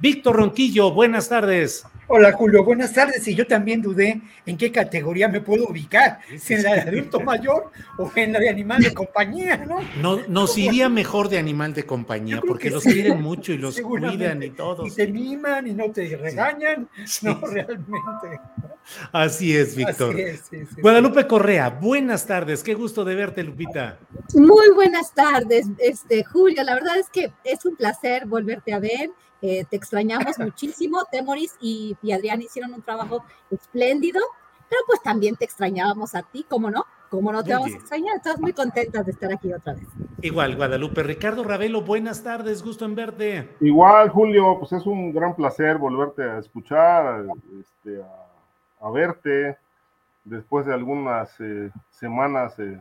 Víctor Ronquillo, buenas tardes. Hola Julio, buenas tardes. Y yo también dudé en qué categoría me puedo ubicar, si en la de adulto mayor o en la de animal de compañía, ¿no? No, nos iría mejor de animal de compañía, porque que los sí, quieren mucho y los cuidan y todo. Y te miman y no te regañan, Sí. no realmente. Así es, Víctor. Así es, sí, sí. Guadalupe Correa, buenas tardes. Qué gusto de verte, Lupita. Muy buenas tardes, este Julio. La verdad es que es un placer volverte a ver. Eh, te extrañamos muchísimo. Temoris y, y Adrián hicieron un trabajo espléndido, pero pues también te extrañábamos a ti, ¿cómo no? ¿Cómo no te Muy vamos bien. a extrañar? Estás muy contentas de estar aquí otra vez. Igual, Guadalupe. Ricardo Ravelo, buenas tardes. Gusto en verte. Igual, Julio, pues es un gran placer volverte a escuchar, este, a, a verte después de algunas eh, semanas eh,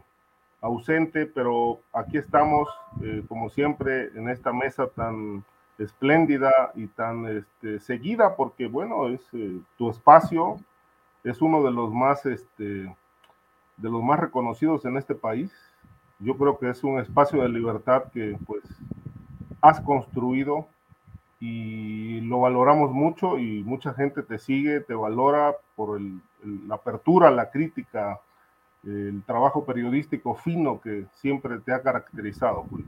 ausente, pero aquí estamos, eh, como siempre, en esta mesa tan espléndida y tan este, seguida, porque bueno, es eh, tu espacio, es uno de los más, este, de los más reconocidos en este país. Yo creo que es un espacio de libertad que pues has construido y lo valoramos mucho y mucha gente te sigue, te valora por el- la apertura, la crítica, el trabajo periodístico fino que siempre te ha caracterizado. Julio.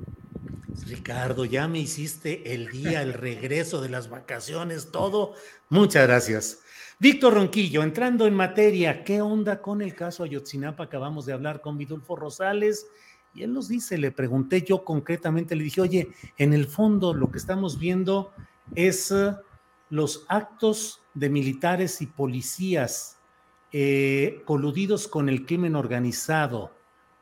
Ricardo, ya me hiciste el día, el regreso de las vacaciones, todo. Muchas gracias. Víctor Ronquillo, entrando en materia, ¿qué onda con el caso Ayotzinapa? Acabamos de hablar con Vidulfo Rosales y él nos dice, le pregunté yo concretamente, le dije, oye, en el fondo lo que estamos viendo es eh, los actos de militares y policías eh, coludidos con el crimen organizado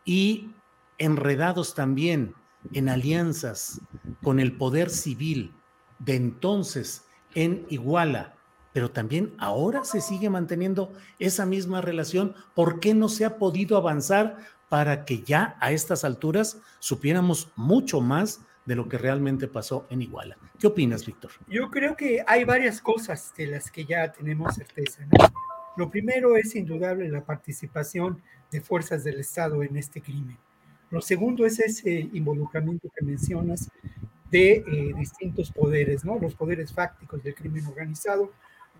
y enredados también en alianzas con el poder civil de entonces en Iguala, pero también ahora se sigue manteniendo esa misma relación. ¿Por qué no se ha podido avanzar para que ya a estas alturas supiéramos mucho más de lo que realmente pasó en Iguala? ¿Qué opinas, Víctor? Yo creo que hay varias cosas de las que ya tenemos certeza. Lo primero es indudable la participación de fuerzas del Estado en este crimen. Lo segundo es ese involucramiento que mencionas de eh, distintos poderes, ¿no? Los poderes fácticos del crimen organizado,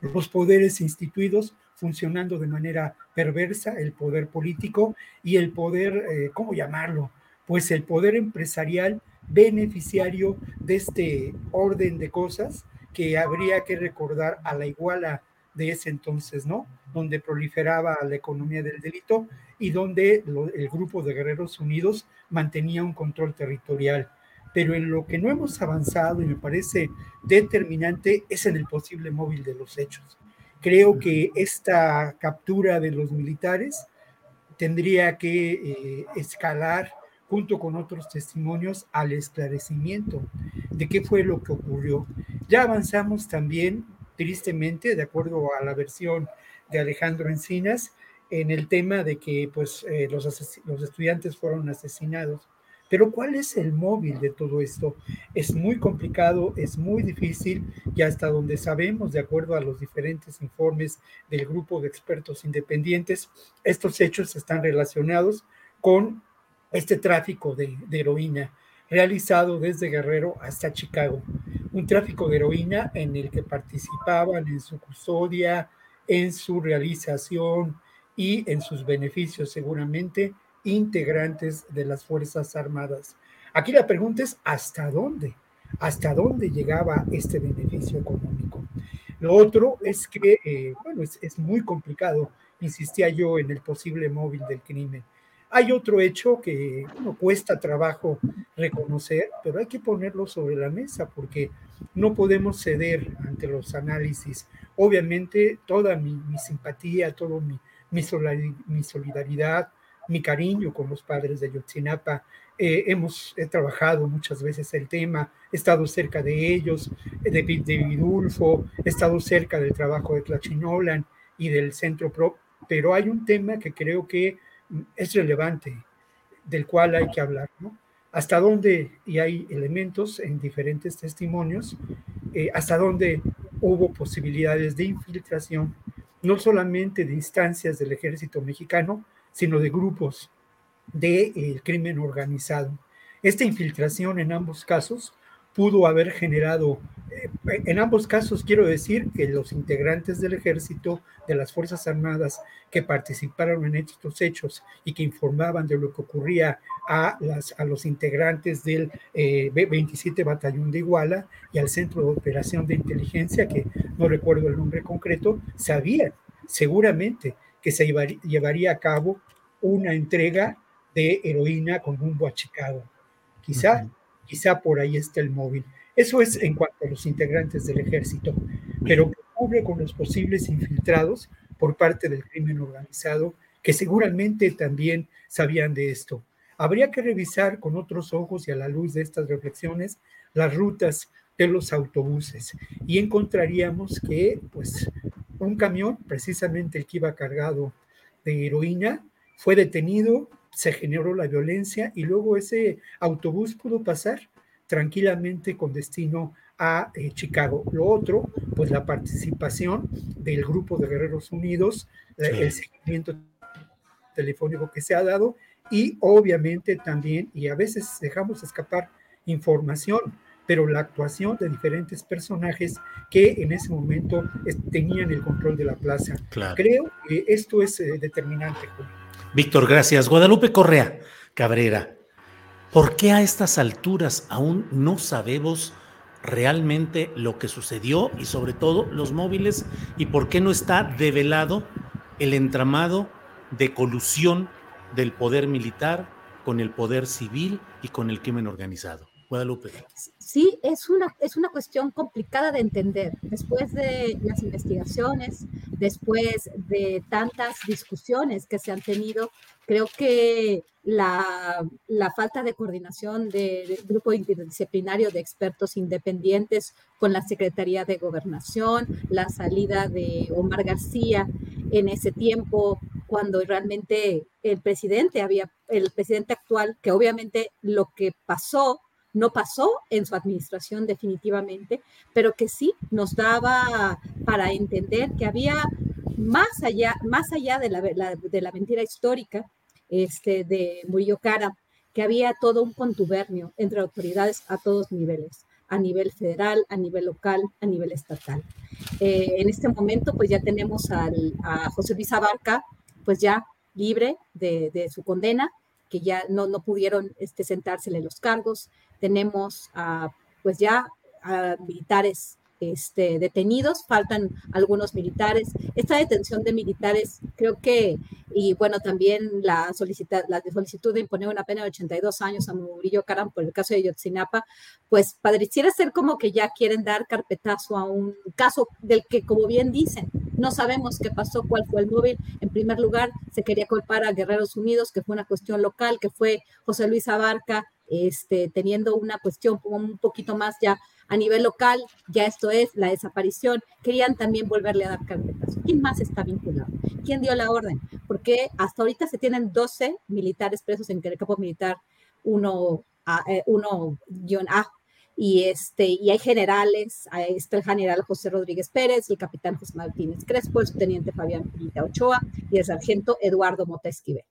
los poderes instituidos funcionando de manera perversa, el poder político y el poder, eh, ¿cómo llamarlo? Pues el poder empresarial beneficiario de este orden de cosas que habría que recordar a la iguala de ese entonces, ¿no? Donde proliferaba la economía del delito y donde lo- el grupo de Guerreros Unidos mantenía un control territorial. Pero en lo que no hemos avanzado y me parece determinante es en el posible móvil de los hechos. Creo que esta captura de los militares tendría que eh, escalar junto con otros testimonios al esclarecimiento de qué fue lo que ocurrió. Ya avanzamos también, tristemente, de acuerdo a la versión de Alejandro Encinas, en el tema de que pues, eh, los, los estudiantes fueron asesinados. Pero ¿cuál es el móvil de todo esto? Es muy complicado, es muy difícil y hasta donde sabemos, de acuerdo a los diferentes informes del grupo de expertos independientes, estos hechos están relacionados con este tráfico de, de heroína. Realizado desde Guerrero hasta Chicago. Un tráfico de heroína en el que participaban en su custodia, en su realización y en sus beneficios seguramente integrantes de las Fuerzas Armadas. Aquí la pregunta es, ¿hasta dónde? ¿Hasta dónde llegaba este beneficio económico? Lo otro es que, eh, bueno, es, es muy complicado, insistía yo, en el posible móvil del crimen. Hay otro hecho que no cuesta trabajo reconocer, pero hay que ponerlo sobre la mesa porque no podemos ceder ante los análisis. Obviamente, toda mi, simpatía, todo mi, mi, solidaridad, mi cariño con los padres de Yotzinapa. Eh, hemos trabajado muchas veces el tema, he estado cerca de ellos, de, de Vidulfo, he estado cerca del trabajo de Tlachinolan y del Centro Pro, pero hay un tema que creo que es relevante, del cual hay que hablar, ¿no? Hasta dónde, y hay elementos en diferentes testimonios, eh, hasta dónde hubo posibilidades de infiltración, no solamente de instancias del ejército mexicano, sino de grupos del de, crimen organizado. Esta infiltración en ambos casos pudo haber generado, eh, en ambos casos quiero decir que los integrantes del ejército, de las Fuerzas Armadas que participaron en estos hechos y que informaban de lo que ocurría a, las, a los integrantes del 27 eh, Batallón de Iguala y al Centro de Operación de Inteligencia, que no recuerdo el nombre concreto, sabían seguramente que se llevaría a cabo una entrega de heroína con rumbo a Chicago. Quizá Quizá por ahí está el móvil. Eso es en cuanto a los integrantes del ejército, pero ¿qué ocurre con los posibles infiltrados por parte del crimen organizado que seguramente también sabían de esto? Habría que revisar con otros ojos y a la luz de estas reflexiones las rutas de los autobuses y encontraríamos que pues un camión, precisamente el que iba cargado de heroína, fue detenido se generó la violencia y luego ese autobús pudo pasar tranquilamente con destino a eh, Chicago. Lo otro, pues la participación del grupo de Guerreros Unidos, el seguimiento telefónico que se ha dado y obviamente también, y a veces dejamos escapar información, pero la actuación de diferentes personajes que en ese momento tenían el control de la plaza. Creo que esto es eh, determinante. Víctor, gracias. Guadalupe Correa Cabrera, ¿por qué a estas alturas aún no sabemos realmente lo que sucedió y sobre todo los móviles y por qué no está develado el entramado de colusión del poder militar con el poder civil y con el crimen organizado? Guadalupe. Sí, es una, es una cuestión complicada de entender. Después de las investigaciones, después de tantas discusiones que se han tenido, creo que la, la falta de coordinación del grupo interdisciplinario de expertos independientes con la Secretaría de Gobernación, la salida de Omar García en ese tiempo, cuando realmente el presidente había, el presidente actual, que obviamente lo que pasó no pasó en su administración definitivamente, pero que sí nos daba para entender que había más allá, más allá de la, de la mentira histórica este, de Murillo Cara, que había todo un contubernio entre autoridades a todos niveles, a nivel federal, a nivel local, a nivel estatal. Eh, en este momento, pues ya tenemos a José Luis Abarca, pues ya libre de, de su condena, que ya no, no pudieron este, sentársele los cargos. Tenemos a, pues ya a militares este, detenidos, faltan algunos militares. Esta detención de militares, creo que, y bueno, también la, solicita, la solicitud de imponer una pena de 82 años a Murillo Caram por el caso de Yotzinapa, pues pareciera ser como que ya quieren dar carpetazo a un caso del que, como bien dicen, no sabemos qué pasó, cuál fue el móvil. En primer lugar, se quería culpar a Guerreros Unidos, que fue una cuestión local, que fue José Luis Abarca, este, teniendo una cuestión un poquito más ya a nivel local, ya esto es la desaparición, querían también volverle a dar carpetazo. ¿Quién más está vinculado? ¿Quién dio la orden? Porque hasta ahorita se tienen 12 militares presos en el campo militar 1-A, eh, y, este, y hay generales, está el general José Rodríguez Pérez, el capitán José Martínez Crespo, el subteniente Fabián Pita Ochoa y el sargento Eduardo Mota Esquivel.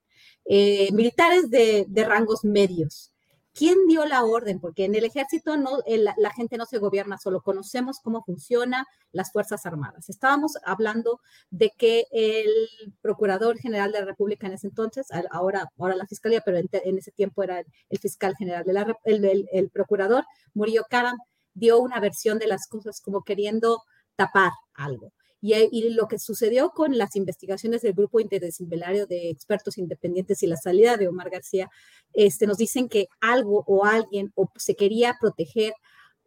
Eh, militares de, de rangos medios ¿Quién dio la orden? Porque en el ejército no, la gente no se gobierna solo, conocemos cómo funcionan las Fuerzas Armadas. Estábamos hablando de que el Procurador General de la República en ese entonces, ahora, ahora la Fiscalía, pero en, ese tiempo era el, fiscal general, de la, el, el, Procurador, Murillo Karam, dio una versión de las cosas como queriendo tapar algo. Y, lo que sucedió con las investigaciones del grupo interdisciplinario de expertos independientes y la salida de Omar García, este, nos dicen que algo o alguien o se quería proteger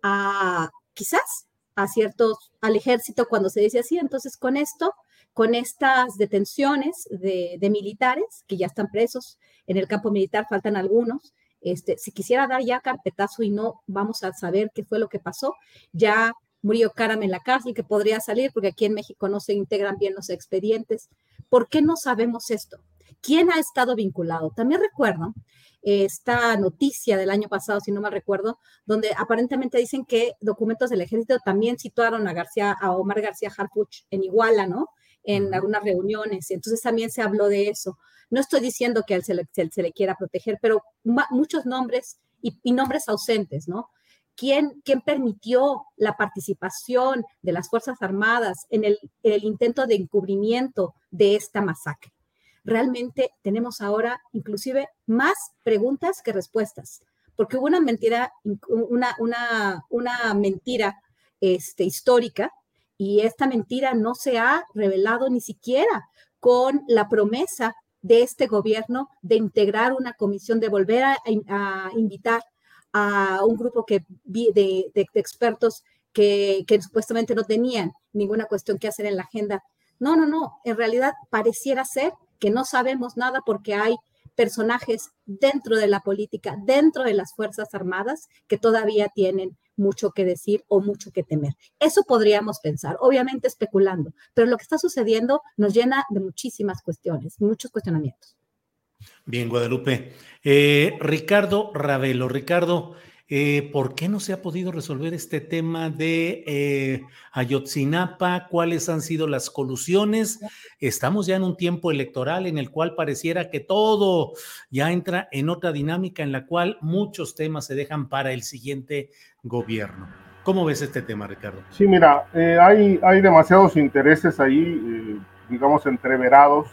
a quizás a ciertos, al ejército cuando se dice así. Entonces, con esto, con estas detenciones de, militares que ya están presos en el campo militar, faltan algunos, este, si quisiera dar ya carpetazo y no vamos a saber qué fue lo que pasó, ya murió Karam en la cárcel, que podría salir, porque aquí en México no se integran bien los expedientes. ¿Por qué no sabemos esto? ¿Quién ha estado vinculado? También recuerdo esta noticia del año pasado, si no me recuerdo, donde aparentemente dicen que documentos del ejército también situaron a García, a Omar García Harfuch en Iguala, ¿no? En algunas reuniones. Entonces también se habló de eso. No estoy diciendo que él se le, quiera proteger, pero muchos nombres y nombres ausentes, ¿no? ¿Quién, permitió la participación de las Fuerzas Armadas en el, intento de encubrimiento de esta masacre? Realmente tenemos ahora inclusive más preguntas que respuestas, porque hubo una mentira, una, una, mentira este, histórica y esta mentira no se ha revelado ni siquiera con la promesa de este gobierno de integrar una comisión, de volver a invitar a un grupo que, de, de, expertos que, que, supuestamente no tenían ninguna cuestión que hacer en la agenda. No, no, no, en realidad pareciera ser que no sabemos nada porque hay personajes dentro de la política, dentro de las Fuerzas Armadas, que todavía tienen mucho que decir o mucho que temer. Eso podríamos pensar, obviamente especulando, pero lo que está sucediendo nos llena de muchísimas cuestiones, muchos cuestionamientos. Bien, Guadalupe. Eh, Ricardo Ravelo, Ricardo, eh, ¿por qué no se ha podido resolver este tema de eh, Ayotzinapa? ¿Cuáles han sido las colusiones? Estamos ya en un tiempo electoral en el cual pareciera que todo ya entra en otra dinámica en la cual muchos temas se dejan para el siguiente gobierno. ¿Cómo ves este tema, Ricardo? Sí, mira, hay, hay demasiados intereses ahí, digamos, entreverados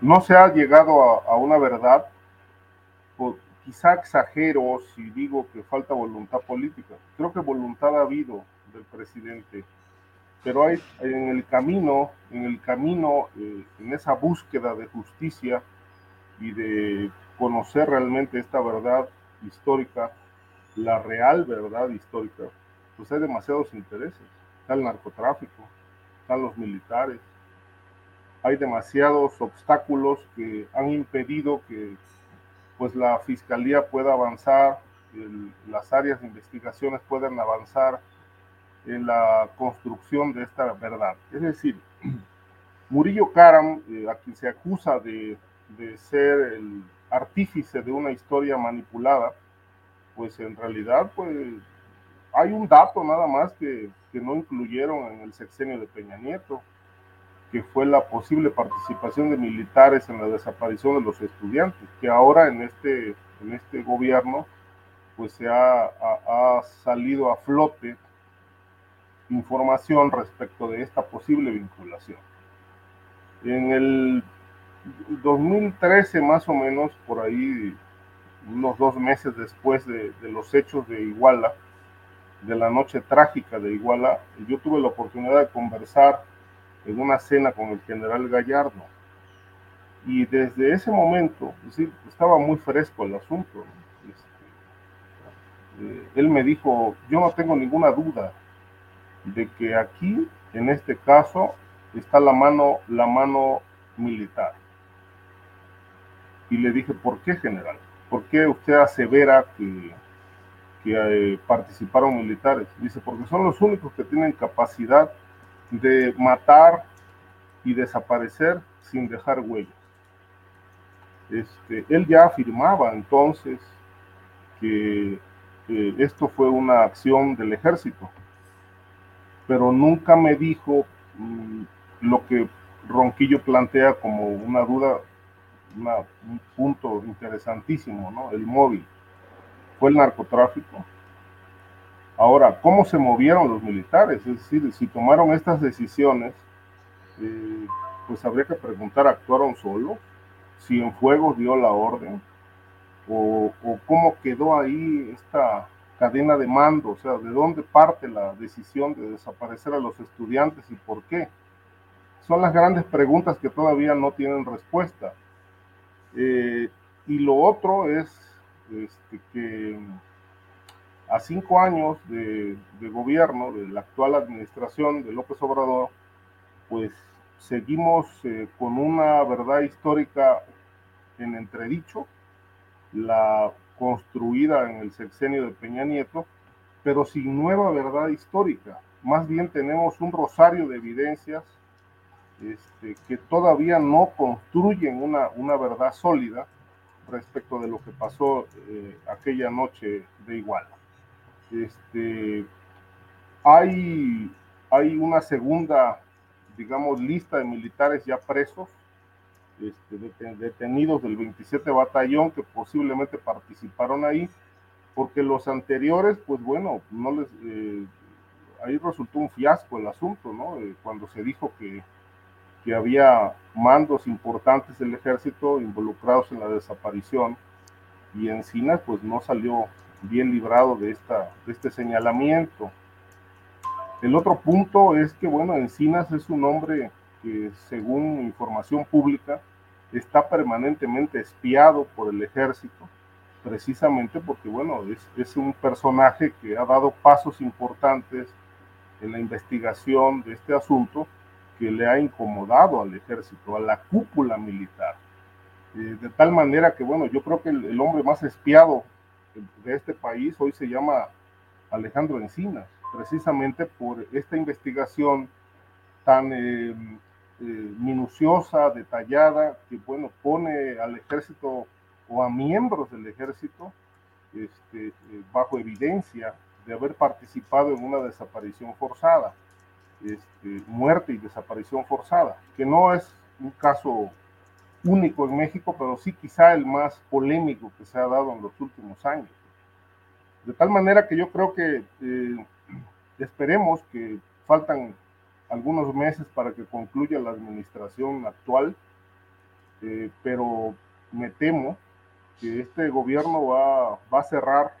no se ha llegado a, una verdad, quizá exagero si digo que falta voluntad política. Creo que voluntad ha habido del presidente, pero hay en el camino, en el camino, eh, en esa búsqueda de justicia y de conocer realmente esta verdad histórica, la real verdad histórica, pues hay demasiados intereses. Está el narcotráfico, están los militares, hay demasiados obstáculos que han impedido que pues la fiscalía pueda avanzar, las áreas de investigaciones puedan avanzar en la construcción de esta verdad. Es decir, Murillo Karam, eh, a quien se acusa de, de, ser el artífice de una historia manipulada, pues en realidad pues hay un dato nada más que, que no incluyeron en el sexenio de Peña Nieto que fue la posible participación de militares en la desaparición de los estudiantes, que ahora en este, en este gobierno pues se ha, ha, salido a flote información respecto de esta posible vinculación. En el 2013 más o menos, por ahí unos dos meses después de, de los hechos de Iguala, de la noche trágica de Iguala, yo tuve la oportunidad de conversar en una cena con el general Gallardo. Y desde ese momento, estaba muy fresco el asunto. Este, eh, él me dijo, yo no tengo ninguna duda de que aquí, en este caso, está la mano, la mano militar. Y le dije, ¿por qué, general? ¿Por qué usted asevera que, que eh, participaron militares? Dice, porque son los únicos que tienen capacidad de matar y desaparecer sin dejar huella. Este, él ya afirmaba entonces que, esto fue una acción del ejército, pero nunca me dijo mm, lo que Ronquillo plantea como una duda, un punto interesantísimo, ¿no? El móvil. fue el narcotráfico. Ahora, ¿cómo se movieron los militares? Es decir, si tomaron estas decisiones, eh, pues habría que preguntar, ¿actuaron solos? Si en fuego dio la orden, o, o, cómo quedó ahí esta cadena de mando, o sea, de dónde parte la decisión de desaparecer a los estudiantes y por qué. Son las grandes preguntas que todavía no tienen respuesta. Eh, y lo otro es este, que a cinco años de, gobierno de la actual administración de López Obrador, pues seguimos eh, con una verdad histórica en entredicho, la construida en el sexenio de Peña Nieto, pero sin nueva verdad histórica. Más bien tenemos un rosario de evidencias este, que todavía no construyen una, una verdad sólida respecto de lo que pasó eh, aquella noche de Iguala. Este, hay, una segunda, digamos, lista de militares ya presos, este, detenidos del 27 Batallón que posiblemente participaron ahí, porque los anteriores, pues bueno, no les, eh, ahí resultó un fiasco el asunto, ¿no? Eh, cuando se dijo que, que había mandos importantes del ejército involucrados en la desaparición y Encinas pues no salió bien librado de, esta, de este señalamiento. El otro punto es que, bueno, Encinas es un hombre que, según información pública, está permanentemente espiado por el ejército, precisamente porque, bueno, es, es un personaje que ha dado pasos importantes en la investigación de este asunto que le ha incomodado al ejército, a la cúpula militar. Eh, de tal manera que, bueno, yo creo que el, el hombre más espiado de este país hoy se llama Alejandro Encinas, precisamente por esta investigación tan eh, eh, minuciosa, detallada, que bueno, pone al ejército o a miembros del ejército este, eh, bajo evidencia de haber participado en una desaparición forzada, este, muerte y desaparición forzada, que no es un caso único en México, pero sí quizá el más polémico que se ha dado en los últimos años. De tal manera que yo creo que eh, esperemos que faltan algunos meses para que concluya la administración actual, eh, pero me temo que este gobierno va, va a cerrar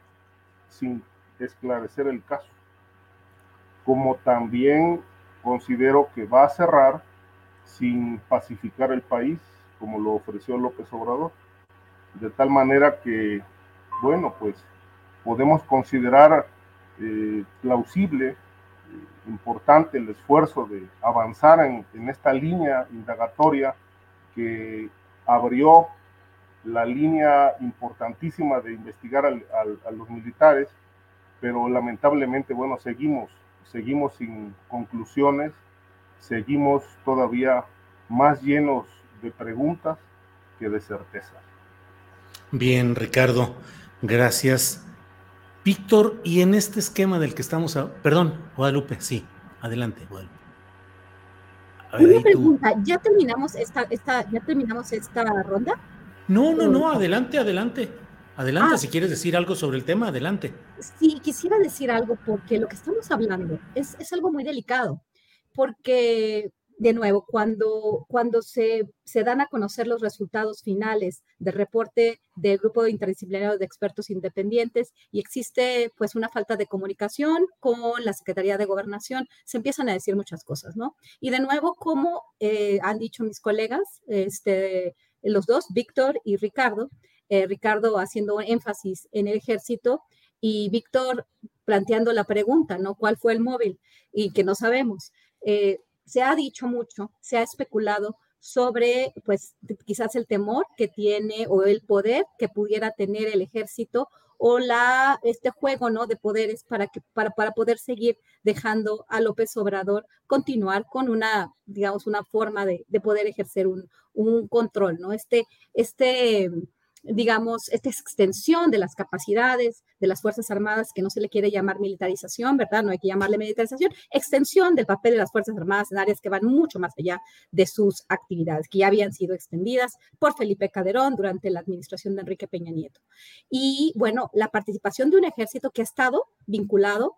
sin esclarecer el caso, como también considero que va a cerrar sin pacificar el país, como lo ofreció López Obrador. De tal manera que, bueno, pues podemos considerar eh, plausible, eh, importante el esfuerzo de avanzar en, en, esta línea indagatoria que abrió la línea importantísima de investigar a los militares, pero lamentablemente, bueno, seguimos, seguimos sin conclusiones, seguimos todavía más llenos de preguntas que de certezas. Bien, Ricardo, gracias. Víctor, y en este esquema del que estamos, a... perdón, Guadalupe, sí, adelante, Guadalupe. Ver, Una pregunta, tú... ¿ya terminamos esta, esta, ya terminamos esta ronda? No, no, no, adelante, adelante. Adelante, ah, si quieres decir algo sobre el tema, adelante. Sí, quisiera decir algo porque lo que estamos hablando es, es algo muy delicado, porque de nuevo, cuando, cuando se, se, dan a conocer los resultados finales del reporte del grupo interdisciplinario de expertos independientes y existe pues una falta de comunicación con la Secretaría de Gobernación, se empiezan a decir muchas cosas, ¿no? Y de nuevo, como eh, han dicho mis colegas, este, los dos, Víctor y Ricardo, eh, Ricardo haciendo énfasis en el ejército y Víctor planteando la pregunta, ¿no? ¿Cuál fue el móvil? Y que no sabemos. Eh, se ha dicho mucho, se ha especulado sobre, pues, quizás el temor que tiene o el poder que pudiera tener el ejército o la, este juego, ¿no? De poderes para, que, para, para poder seguir dejando a López Obrador continuar con una, digamos, una forma de, de poder ejercer un, un, control, ¿no? Este, este, digamos, esta extensión de las capacidades de las Fuerzas Armadas, que no se le quiere llamar militarización, ¿verdad? No hay que llamarle militarización, extensión del papel de las Fuerzas Armadas en áreas que van mucho más allá de sus actividades, que ya habían sido extendidas por Felipe Calderón durante la administración de Enrique Peña Nieto. Y bueno, la participación de un ejército que ha estado vinculado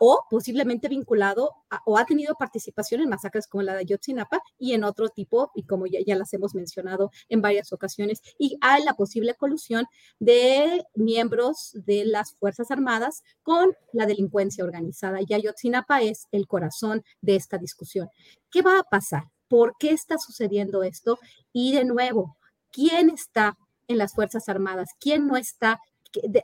o posiblemente vinculado o ha tenido participación en masacres como la de Yotzinapa y en otro tipo, y como ya, las hemos mencionado en varias ocasiones, y hay la posible colusión de miembros de las Fuerzas Armadas con la delincuencia organizada. Y Ayotzinapa es el corazón de esta discusión. ¿Qué va a pasar? ¿Por qué está sucediendo esto? Y de nuevo, ¿quién está en las Fuerzas Armadas? ¿Quién no está?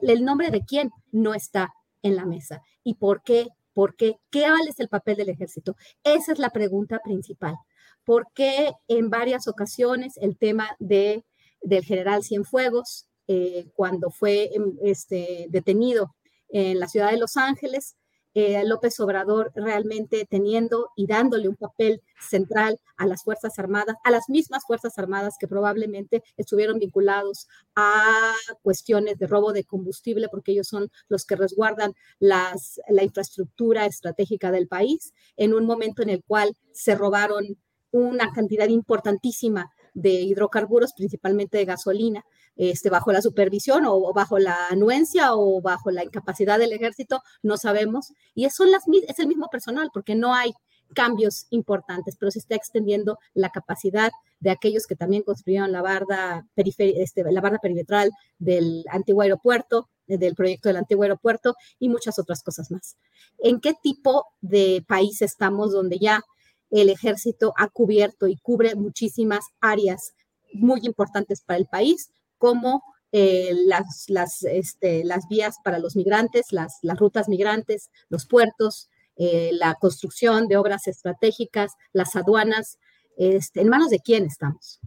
El nombre de quién no está en la mesa. ¿Y por qué? ¿Por qué? ¿Qué es el papel del ejército? Esa es la pregunta principal. ¿Por qué en varias ocasiones el tema de, del general Cienfuegos, eh, cuando fue em, este, detenido en la ciudad de Los Ángeles, eh, López Obrador realmente teniendo y dándole un papel central a las Fuerzas Armadas, a las mismas Fuerzas Armadas que probablemente estuvieron vinculados a cuestiones de robo de combustible, porque ellos son los que resguardan las, la infraestructura estratégica del país, en un momento en el cual se robaron una cantidad importantísima de hidrocarburos, principalmente de gasolina, este, bajo la supervisión o, bajo la anuencia o bajo la incapacidad del ejército, no sabemos. Y las, es el mismo personal, porque no hay cambios importantes, pero se está extendiendo la capacidad de aquellos que también construyeron la barda, este, la barda perimetral del antiguo aeropuerto, del proyecto del antiguo aeropuerto y muchas otras cosas más. ¿En qué tipo de país estamos donde ya el ejército ha cubierto y cubre muchísimas áreas muy importantes para el país, como eh, las, las, este, las, vías para los migrantes, las, las rutas migrantes, los puertos, eh, la construcción de obras estratégicas, las aduanas. Este, ¿En manos de quién estamos?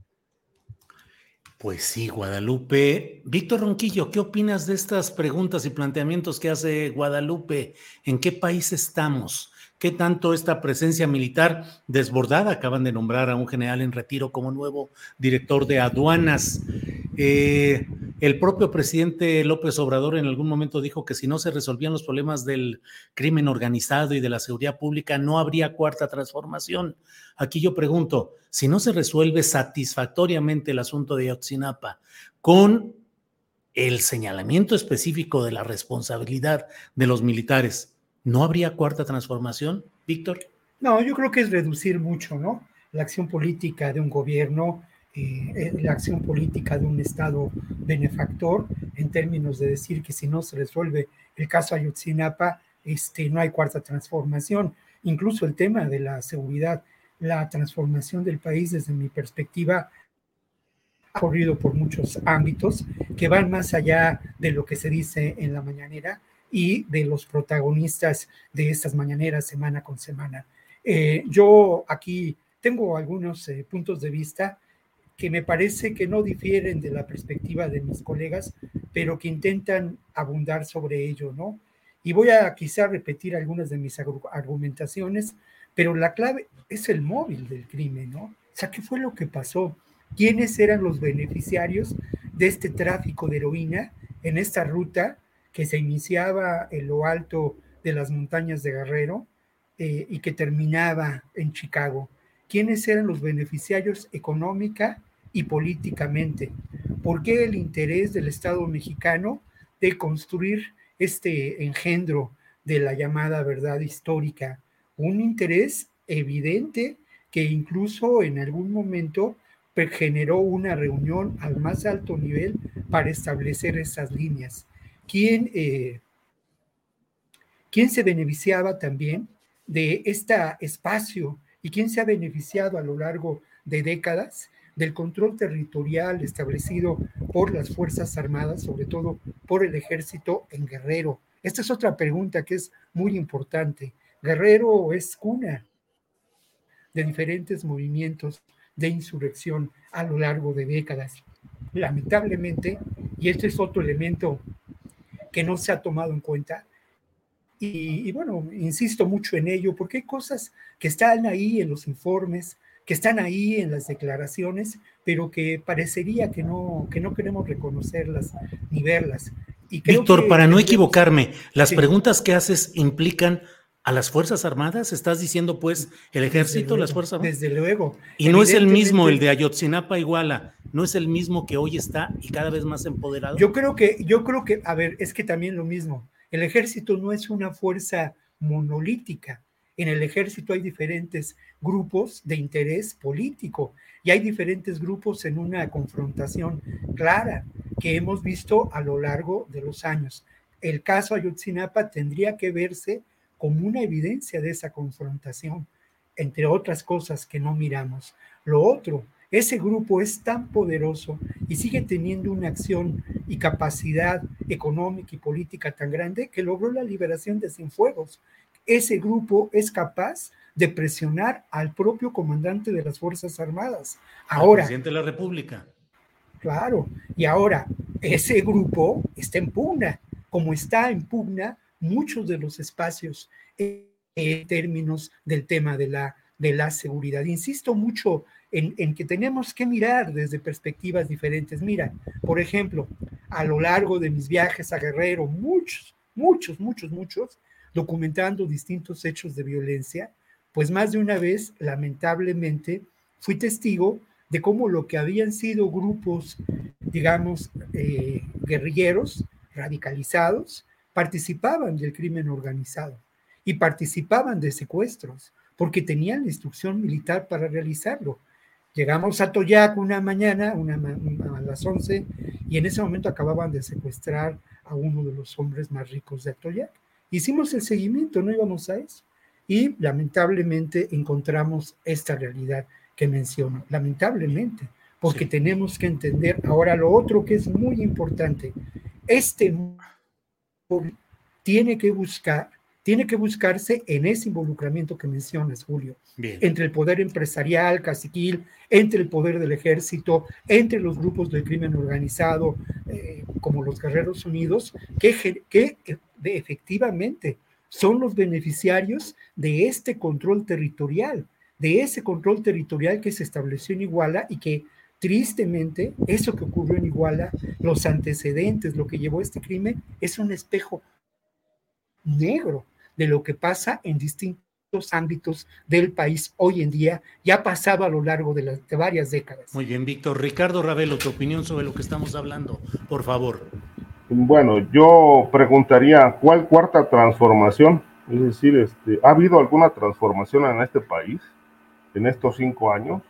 Pues sí, Guadalupe. Víctor Ronquillo, ¿qué opinas de estas preguntas y planteamientos que hace Guadalupe? ¿En qué país estamos? qué tanto esta presencia militar desbordada, acaban de nombrar a un general en retiro como nuevo director de aduanas. Eh, el propio presidente López Obrador en algún momento dijo que si no se resolvían los problemas del crimen organizado y de la seguridad pública, no habría cuarta transformación. Aquí yo pregunto, si no se resuelve satisfactoriamente el asunto de Yotzinapa con el señalamiento específico de la responsabilidad de los militares, ¿No habría cuarta transformación, Víctor? No, yo creo que es reducir mucho, ¿no? La acción política de un gobierno, eh, eh, la acción política de un Estado benefactor, en términos de decir que si no se resuelve el caso Ayotzinapa, este, no hay cuarta transformación. Incluso el tema de la seguridad, la transformación del país desde mi perspectiva ha corrido por muchos ámbitos que van más allá de lo que se dice en la mañanera y de los protagonistas de estas mañaneras semana con semana. Eh, yo aquí tengo algunos eh, puntos de vista que me parece que no difieren de la perspectiva de mis colegas, pero que intentan abundar sobre ello, ¿no? Y voy a quizá repetir algunas de mis argumentaciones, pero la clave es el móvil del crimen, ¿no? O sea, ¿qué fue lo que pasó? ¿Quiénes eran los beneficiarios de este tráfico de heroína en esta ruta que se iniciaba en lo alto de las montañas de Guerrero eh, y que terminaba en Chicago. ¿Quiénes eran los beneficiarios económica y políticamente? ¿Por qué el interés del Estado mexicano de construir este engendro de la llamada verdad histórica? Un interés evidente que incluso en algún momento generó una reunión al más alto nivel para establecer esas líneas. Eh, quién, se beneficiaba también de este espacio y quién se ha beneficiado a lo largo de décadas del control territorial establecido por las Fuerzas Armadas, sobre todo por el ejército en Guerrero. Esta es otra pregunta que es muy importante. Guerrero es cuna de diferentes movimientos de insurrección a lo largo de décadas. Lamentablemente, y este es otro elemento que no se ha tomado en cuenta. Y, bueno, insisto mucho en ello porque hay cosas que están ahí en los informes, que están ahí en las declaraciones, pero que parecería que no, que no queremos reconocerlas ni verlas. Y Víctor, para no equivocarme, las preguntas que haces implican a las Fuerzas Armadas? ¿Estás diciendo, pues, el ejército, las Fuerzas Armadas? Desde luego. Y no es el mismo el de Ayotzinapa Iguala, no es el mismo que hoy está y cada vez más empoderado. Yo creo que, yo creo que, a ver, es que también lo mismo. El ejército no es una fuerza monolítica. En el ejército hay diferentes grupos de interés político y hay diferentes grupos en una confrontación clara que hemos visto a lo largo de los años. El caso Ayotzinapa tendría que verse como una evidencia de esa confrontación, entre otras cosas que no miramos. Lo otro, ese grupo es tan poderoso y sigue teniendo una acción y capacidad económica y política tan grande que logró la liberación de Cienfuegos. Ese grupo es capaz de presionar al propio comandante de las Fuerzas Armadas. Ahora, el presidente de la República. Claro, y ahora ese grupo está en pugna, como está en pugna muchos de los espacios en términos del tema de la, de la seguridad. Insisto mucho en, en, que tenemos que mirar desde perspectivas diferentes. Mira, por ejemplo, a lo largo de mis viajes a Guerrero, muchos, muchos, muchos, muchos, documentando distintos hechos de violencia, pues más de una vez, lamentablemente, fui testigo de cómo lo que habían sido grupos, digamos, eh, guerrilleros, radicalizados, participaban del crimen organizado y participaban de secuestros porque tenían la instrucción militar para realizarlo. Llegamos a Toyac una mañana, una, a las 11, y en ese momento acababan de secuestrar a uno de los hombres más ricos de Toyac. Hicimos el seguimiento, no íbamos a eso. Y lamentablemente encontramos esta realidad que menciono. Lamentablemente, porque tenemos que entender ahora lo otro que es muy importante. Este tiene que buscar, tiene que buscarse en ese involucramiento que mencionas, Julio, entre el poder empresarial, caciquil, entre el poder del ejército, entre los grupos del crimen organizado, eh, como los Guerreros Unidos, que, que efectivamente son los beneficiarios de este control territorial, de ese control territorial que se estableció en Iguala y que tristemente eso que ocurrió en Iguala, los antecedentes, lo que llevó a este crimen, es un espejo negro de lo que pasa en distintos ámbitos del país hoy en día, ya pasado a lo largo de, las, de varias décadas. Muy bien, Víctor. Ricardo Ravelo, tu opinión sobre lo que estamos hablando, por favor. Bueno, yo preguntaría, ¿cuál cuarta transformación? Es decir, este, ¿ha habido alguna transformación en este país en estos cinco años?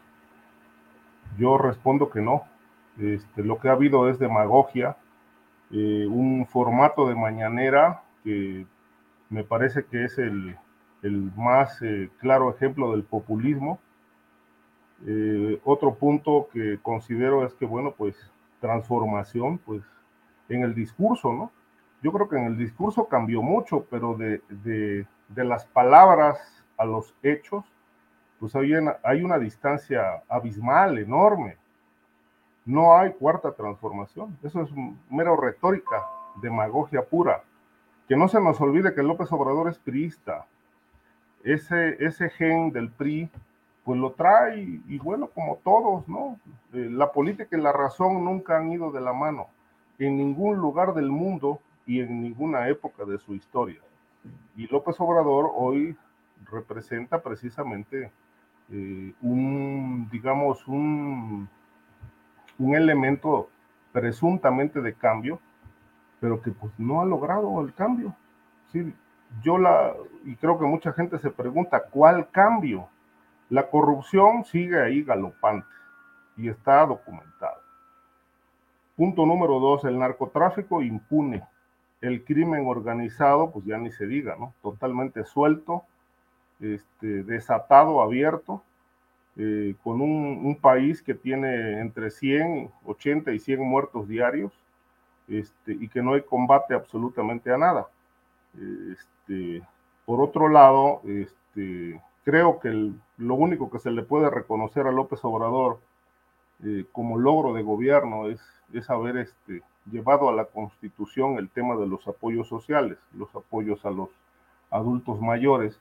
Yo respondo que no. Este, lo que ha habido es demagogia, eh, un formato de mañanera que me parece que es el, más eh, claro ejemplo del populismo. Eh, otro punto que considero es que, bueno, pues transformación, pues en el discurso, ¿no? Yo creo que en el discurso cambió mucho, pero de, las palabras a los hechos, pues hay una, hay una distancia abismal, enorme. No hay cuarta transformación. Eso es mero retórica, demagogia pura que no se nos olvide que López Obrador es priista. Ese, ese gen del PRI, pues lo trae y bueno, como todos, ¿no? Eh, la política y la razón nunca han ido de la mano en ningún lugar del mundo y en ninguna época de su historia. Y López Obrador hoy representa precisamente eh, un, digamos, un, un elemento presuntamente de cambio pero que pues no ha logrado el cambio. Sí, yo la, y creo que mucha gente se pregunta, ¿cuál cambio? La corrupción sigue ahí galopante y está documentado. Punto número dos, el narcotráfico impune. El crimen organizado, pues ya ni se diga, ¿no? Totalmente suelto, este, desatado, abierto, eh, con un, un, país que tiene entre 100, 80 y 100 muertos diarios, este, y que no hay combate absolutamente a nada. Este, por otro lado, este, creo que lo único que se le puede reconocer a López Obrador eh, como logro de gobierno es, es haber este, llevado a la Constitución el tema de los apoyos sociales, los apoyos a los adultos mayores,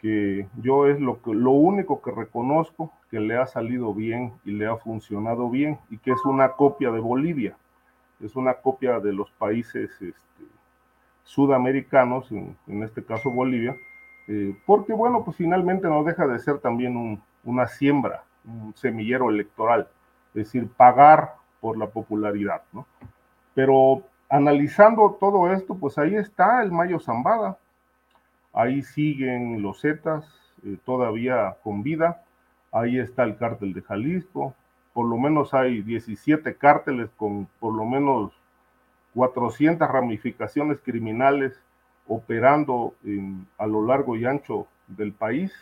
que yo es lo, que, lo único que reconozco que le ha salido bien y le ha funcionado bien y que es una copia de Bolivia, es una copia de los países este, sudamericanos, en, este caso Bolivia, eh, porque bueno, pues finalmente no deja de ser también una siembra, un semillero electoral, es decir, pagar por la popularidad, ¿no? Pero analizando todo esto, pues ahí está el Mayo Zambada, ahí siguen los Zetas eh, todavía con vida, ahí está el cártel de Jalisco, por lo menos hay 17 cárteles con por lo menos 400 ramificaciones criminales operando a lo largo y ancho del país,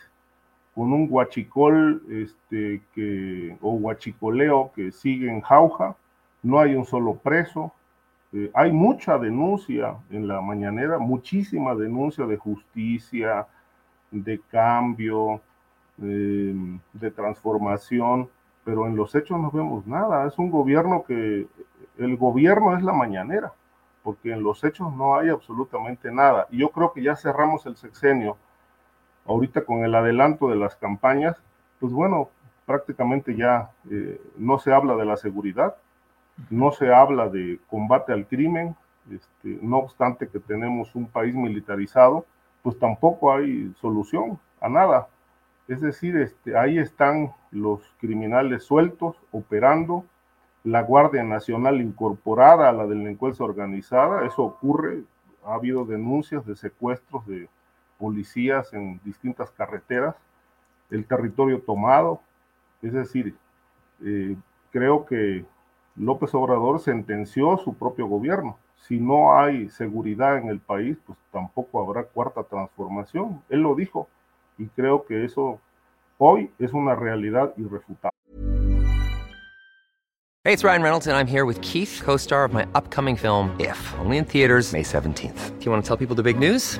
con un guachicol este, que, o guachicoleo que sigue en jauja, no hay un solo preso, eh, hay mucha denuncia en la mañanera, muchísima denuncia de justicia, de cambio, eh, de transformación, pero en los hechos no vemos nada. Es un gobierno que el gobierno es la mañanera, porque en los hechos no hay absolutamente nada. Y yo creo que ya cerramos el sexenio, ahorita con el adelanto de las campañas, pues bueno, prácticamente ya eh, no se habla de la seguridad, no se habla de combate al crimen, este, no obstante que tenemos un país militarizado, pues tampoco hay solución a nada. Es decir, este, ahí están los criminales sueltos, operando, la Guardia Nacional incorporada a la delincuencia organizada. Eso ocurre, ha habido denuncias de secuestros de policías en distintas carreteras, el territorio tomado. Es decir, eh, creo que López Obrador sentenció su propio gobierno. Si no hay seguridad en el país, pues tampoco habrá cuarta transformación. Él lo dijo y creo que eso hoy es una realidad irrefutable. Hey, it's Ryan Reynolds and I'm here with Keith, co-star of my upcoming film If, only in theaters May 17th. Do you want to tell people the big news?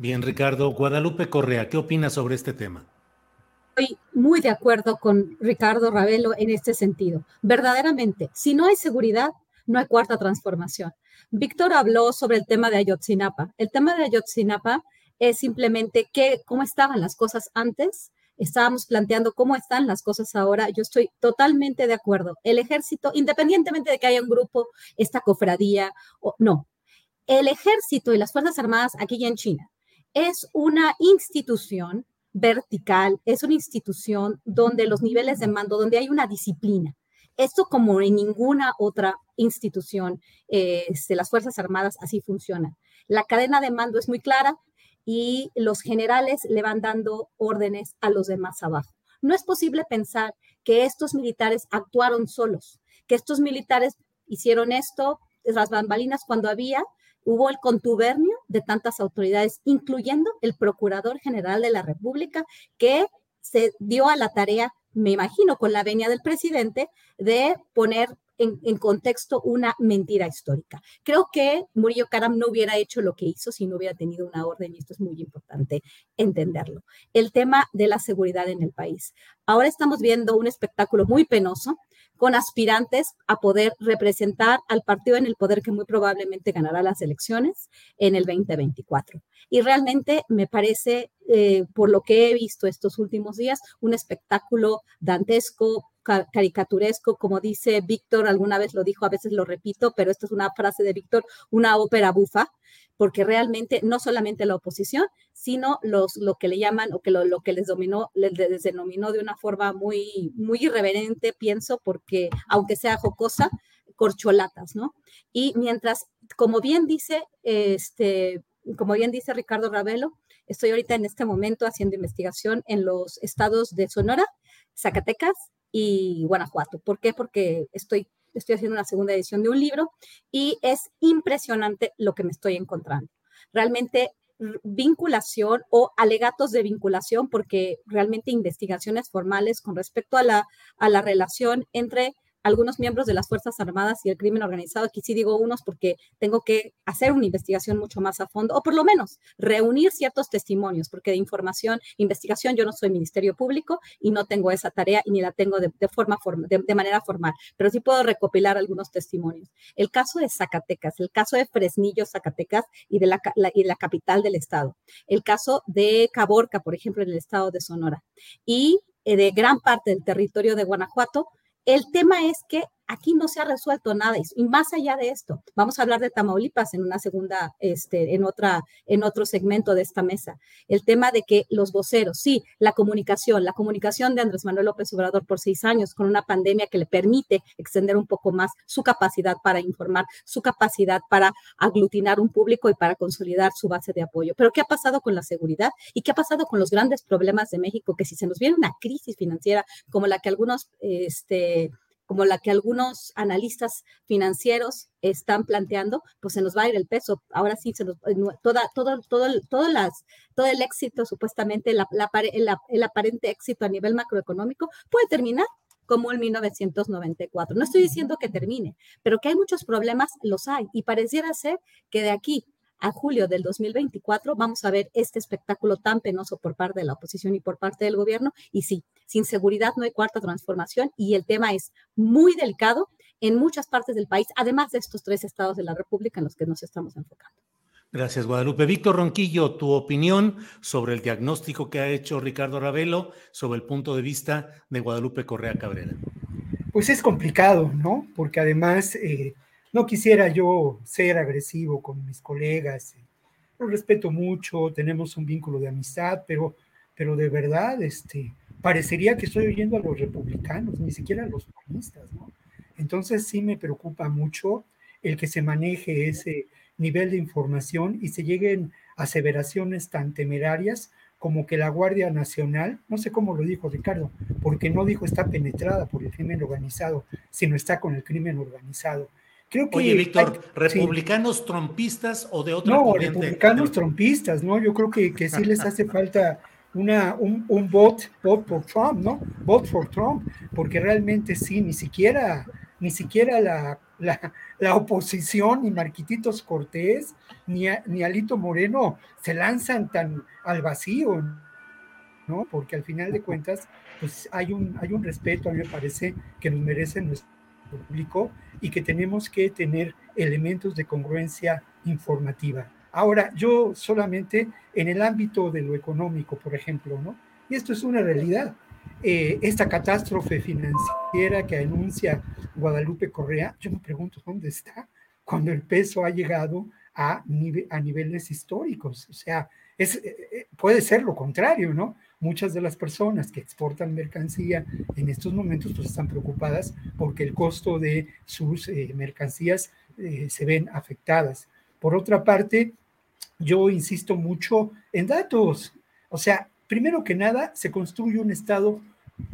Bien, Ricardo. Guadalupe Correa, ¿qué opinas sobre este tema? Estoy muy de acuerdo con Ricardo Ravelo en este sentido. Verdaderamente, si no hay seguridad, no hay cuarta transformación. Víctor habló sobre el tema de Ayotzinapa. El tema de Ayotzinapa es simplemente que, cómo estaban las cosas antes. Estábamos planteando cómo están las cosas ahora. Yo estoy totalmente de acuerdo. El ejército, independientemente de que haya un grupo, esta cofradía, o no, el ejército y las Fuerzas Armadas aquí en China es una institución vertical, es una institución donde los niveles de mando, donde hay una disciplina. Esto como en ninguna otra institución de este, las Fuerzas Armadas así funcionan. La cadena de mando es muy clara y los generales le van dando órdenes a los demás abajo. No es posible pensar que estos militares actuaron solos, que estos militares hicieron esto, las bambalinas cuando había hubo el contubernio de tantas autoridades, incluyendo el Procurador General de la República, que se dio a la tarea, me imagino, con la venia del presidente, de poner en, contexto una mentira histórica. Creo que Murillo Karam no hubiera hecho lo que hizo si no hubiera tenido una orden, y esto es muy importante entenderlo. El tema de la seguridad en el país. Ahora estamos viendo un espectáculo muy penoso con aspirantes a poder representar al partido en el poder que muy probablemente ganará las elecciones en el 2024. Y realmente me parece eh, por lo que he visto estos últimos días, un espectáculo dantesco, caricaturesco, como dice Víctor, alguna vez lo dijo, a veces lo repito, pero esta es una frase de Víctor, una ópera bufa, porque realmente no solamente la oposición, sino los, lo que le llaman o que lo, lo que les dominó, les, denominó de una forma muy, muy irreverente, pienso, porque aunque sea jocosa, corcholatas, ¿no? Y mientras, como bien dice, este, como bien dice Ricardo Ravelo, estoy ahorita en este momento haciendo investigación en los estados de Sonora, Zacatecas y Guanajuato. ¿Por qué? Porque estoy, estoy haciendo una segunda edición de un libro y es impresionante lo que me estoy encontrando. Realmente vinculación o alegatos de vinculación, porque realmente investigaciones formales con respecto a la, a la relación entre algunos miembros de las Fuerzas Armadas y el crimen organizado. Aquí sí digo unos porque tengo que hacer una investigación mucho más a fondo, o por lo menos reunir ciertos testimonios, porque de información, investigación, yo no soy Ministerio Público y no tengo esa tarea y ni la tengo de, forma de, manera formal, pero sí puedo recopilar algunos testimonios. El caso de Zacatecas, el caso de Fresnillo, Zacatecas y de la, y la capital del estado, el caso de Caborca, por ejemplo, en el estado de Sonora, y eh, de gran parte del territorio de Guanajuato, el tema es que aquí no se ha resuelto nada y más allá de esto, vamos a hablar de Tamaulipas en una segunda, este, en otra, en otro segmento de esta mesa. El tema de que los voceros, sí, la comunicación, la comunicación de Andrés Manuel López Obrador por seis años con una pandemia que le permite extender un poco más su capacidad para informar, su capacidad para aglutinar un público y para consolidar su base de apoyo. Pero ¿qué ha pasado con la seguridad y qué ha pasado con los grandes problemas de México? Que si se nos viene una crisis financiera como la que algunos, este, como la que algunos analistas financieros están planteando, pues se nos va a ir el peso. Ahora sí, se nos, eh, toda, todo, todo, todo, las, todo el éxito, supuestamente la, el aparente éxito a nivel macroeconómico, puede terminar como en 1994. No estoy diciendo que termine, pero que hay muchos problemas, los hay. Y pareciera ser que de aquí a julio del 2024 vamos a ver este espectáculo tan penoso por parte de la oposición y por parte del gobierno. Y sí, sin seguridad no hay cuarta transformación y el tema es muy delicado en muchas partes del país, además de estos tres estados de la República en los que nos estamos enfocando. Gracias, Guadalupe. Víctor Ronquillo, tu opinión sobre el diagnóstico que ha hecho Ricardo Ravelo sobre el punto de vista de Guadalupe Correa Cabrera. Pues es complicado, ¿no? Porque además eh, no quisiera yo ser agresivo con mis colegas, los respeto mucho, tenemos un vínculo de amistad, pero, pero de verdad, este, parecería que estoy oyendo a los republicanos, ni siquiera a los comunistas, ¿no? Entonces sí me preocupa mucho el que se maneje ese nivel de información y se lleguen aseveraciones tan temerarias como que la Guardia Nacional, no sé cómo lo dijo Ricardo, porque no dijo está penetrada por el crimen organizado, sino está con el crimen organizado. Creo que Oye, Víctor, ¿republicanos trompistas o de otra No, republicanos trompistas, ¿no? Yo creo que, que sí les hace falta una, un, un vote, vote por Trump, ¿no? Vote for Trump, porque realmente sí, ni siquiera, ni siquiera la, la, la oposición, ni Marquititos Cortés, ni, ni Alito Moreno se lanzan tan al vacío, ¿no? Porque al final de cuentas, pues hay un, hay un respeto, a mí me parece, que nos merece y que tenemos que tener elementos de congruencia informativa. Ahora, yo solamente en el ámbito de lo económico, por ejemplo, ¿no? Y esto es una realidad. Eh, esta catástrofe financiera que anuncia Guadalupe Correa, yo me pregunto dónde está cuando el peso ha llegado a, a niveles históricos. O sea, es, eh, eh, puede ser lo contrario, ¿no? Muchas de las personas que exportan mercancía en estos momentos pues están preocupadas porque el costo de sus eh, mercancías eh, se ven afectadas. Por otra parte, yo insisto mucho en datos. O sea, primero que nada, se construye un Estado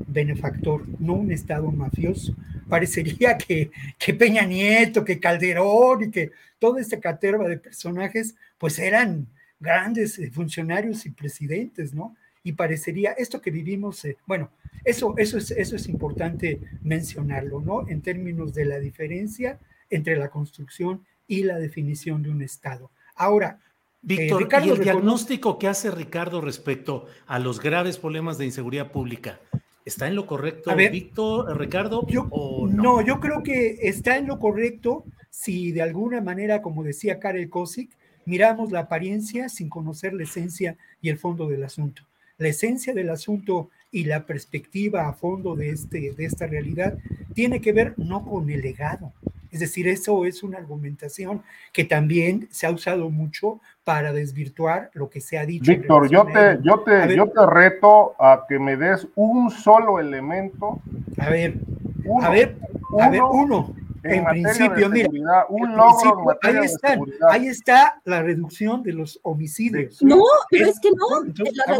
benefactor, no un Estado mafioso. Parecería que, que Peña Nieto, que Calderón y que toda esta caterva de personajes, pues eran grandes eh, funcionarios y presidentes, ¿no? Y parecería esto que vivimos, eh, bueno, eso, eso, es, eso es importante mencionarlo, ¿no? En términos de la diferencia entre la construcción y la definición de un Estado. Ahora, eh, Víctor, ¿y el diagnóstico que hace Ricardo respecto a los graves problemas de inseguridad pública, ¿está en lo correcto, Víctor, Ricardo? Yo, o no? no? yo creo que está en lo correcto si de alguna manera, como decía Karel Kosik, miramos la apariencia sin conocer la esencia y el fondo del asunto. La esencia del asunto y la perspectiva a fondo de, este, de esta realidad tiene que ver no con el legado, es decir, eso es una argumentación que también se ha usado mucho para desvirtuar lo que se ha dicho. Víctor, yo te, yo, te, yo te reto a que me des un solo elemento. A ver, a ver, a ver, uno en, principio, mira, un logro ahí, está, ahí está la reducción de los homicidios. No, pero es, que no.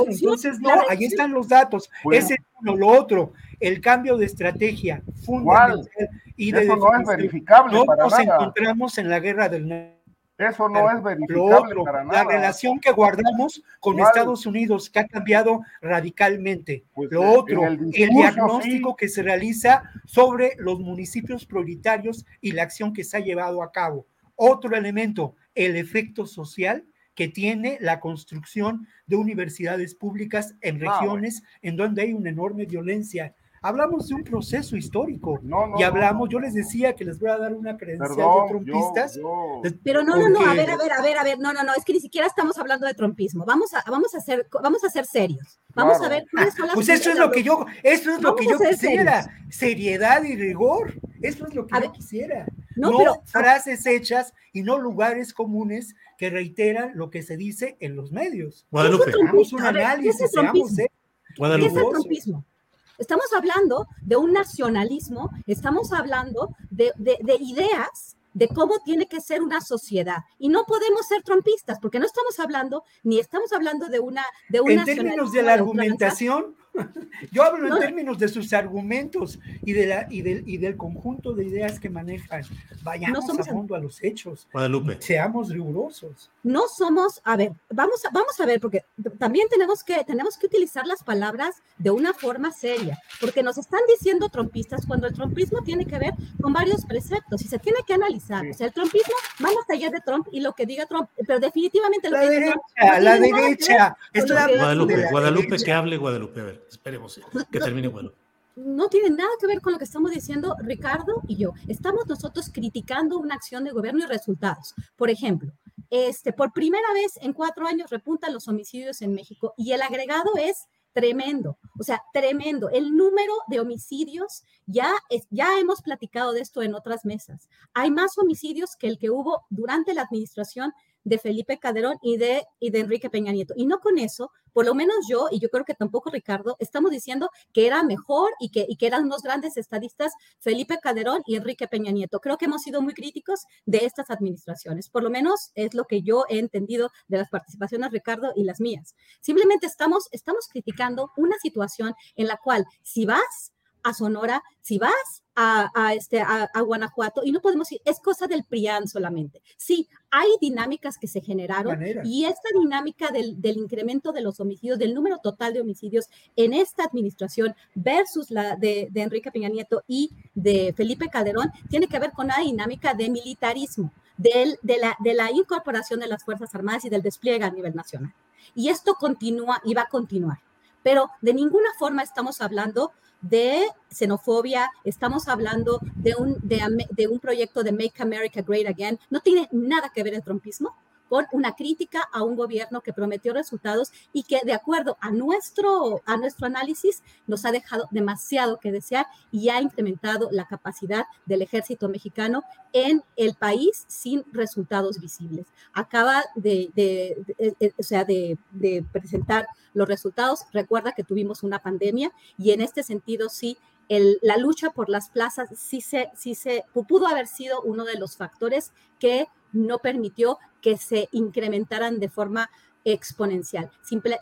Entonces, no, ahí están los datos. Ese es uno, lo otro, el cambio de estrategia fundamental y de Eso no es verificable. No nos encontramos en la guerra del eso no es verificable para nada. La relación que guardamos con Estados Unidos que ha cambiado radicalmente. Pues, lo otro, el, diagnóstico que se realiza sobre los municipios prioritarios y la acción que se ha llevado a cabo. Otro elemento, el efecto social que tiene la construcción de universidades públicas en ah, regiones en donde hay una enorme violencia hablamos de un proceso histórico y hablamos, yo les decía que les voy a dar una credencial de trompistas. Pero no, no, no, a ver, a ver, a ver, a ver, no, no, no, es que ni siquiera estamos hablando de trompismo. Vamos a, vamos a ser, vamos a ser serios. Vamos a ver cuáles son las Pues eso es lo que yo, eso es lo que yo quisiera, seriedad y rigor. Eso es lo que yo quisiera. No, pero, frases hechas y no lugares comunes que reiteran lo que se dice en los medios. Guadalupe. Hagamos un análisis, ¿qué es el Guadalupe. ¿Qué es el trompismo? Estamos hablando de un nacionalismo, estamos hablando de, ideas de cómo tiene que ser una sociedad. Y no podemos ser trompistas, porque no estamos hablando, ni estamos hablando de una... De en términos de la argumentación, yo hablo en términos de sus argumentos y, de la, y, del, y del conjunto de ideas que manejan. Vayamos a fondo a los hechos. Guadalupe. Seamos rigurosos. No somos, a ver, vamos a, vamos a ver, porque también tenemos que, tenemos que utilizar las palabras de una forma seria, porque nos están diciendo trompistas cuando el trompismo tiene que ver con varios preceptos y se tiene que analizar. O sea, el trompismo va más allá de Trump y lo que diga Trump, pero definitivamente lo la que derecha, la derecha. Guadalupe, Guadalupe, que hable Guadalupe, a ver esperemos que termine bueno. No tiene nada que ver con lo que estamos diciendo Ricardo y yo. Estamos nosotros criticando una acción de gobierno y resultados. Por ejemplo, este, por primera vez en cuatro años repuntan los homicidios en México y el agregado es tremendo, o sea, tremendo. El número de homicidios, ya, es, ya hemos platicado de esto en otras mesas. Hay más homicidios que el que hubo durante la administración de Felipe Calderón y de, y de Enrique Peña Nieto. Y no con eso, por lo menos yo, y yo creo que tampoco Ricardo, estamos diciendo que era mejor y que, y que eran unos grandes estadistas Felipe Calderón y Enrique Peña Nieto. Creo que hemos sido muy críticos de estas administraciones. Por lo menos es lo que yo he entendido de las participaciones Ricardo y las mías. Simplemente estamos, estamos criticando una situación en la cual si vas a Sonora, si vas a, este, a, Guanajuato, y no podemos decir, es cosa del PRIAN solamente. Sí, hay dinámicas que se generaron y esta dinámica del, incremento de los homicidios, del número total de homicidios en esta administración versus la de, Enrique Peña Nieto y de Felipe Calderón, tiene que ver con la dinámica de militarismo, de, la, de la incorporación de las Fuerzas Armadas y del despliegue a nivel nacional. Y esto continúa y va a continuar. Pero de ninguna forma estamos hablando de xenofobia, estamos hablando de un, de, un proyecto de Make America Great Again, no tiene nada que ver el trompismo con una crítica a un gobierno que prometió resultados y que de acuerdo a nuestro, a nuestro análisis nos ha dejado demasiado que desear y ha incrementado la capacidad del ejército mexicano en el país sin resultados visibles. Acaba de, o sea, de, presentar los resultados. Recuerda que tuvimos una pandemia y en este sentido sí la lucha por las plazas sí se, sí se pudo haber sido uno de los factores que no permitió que se incrementaran de forma exponencial.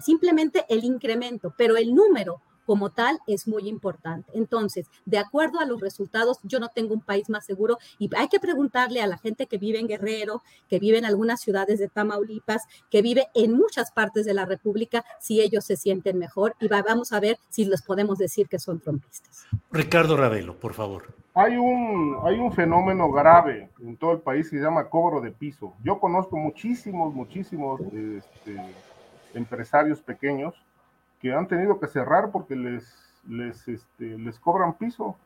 simplemente el incremento, pero el número como tal es muy importante. Entonces, de acuerdo a los resultados, yo no tengo un país más seguro y hay que preguntarle a la gente que vive en Guerrero, que vive en algunas ciudades de Tamaulipas, que vive en muchas partes de la República, si ellos se sienten mejor y vamos a ver si les podemos decir que son trompistas. Ricardo Ravelo, por favor. Hay un, hay un fenómeno grave en todo el país que se llama cobro de piso. Yo conozco muchísimos, muchísimos este, empresarios pequeños que han tenido que cerrar porque les, les, este, les cobran piso.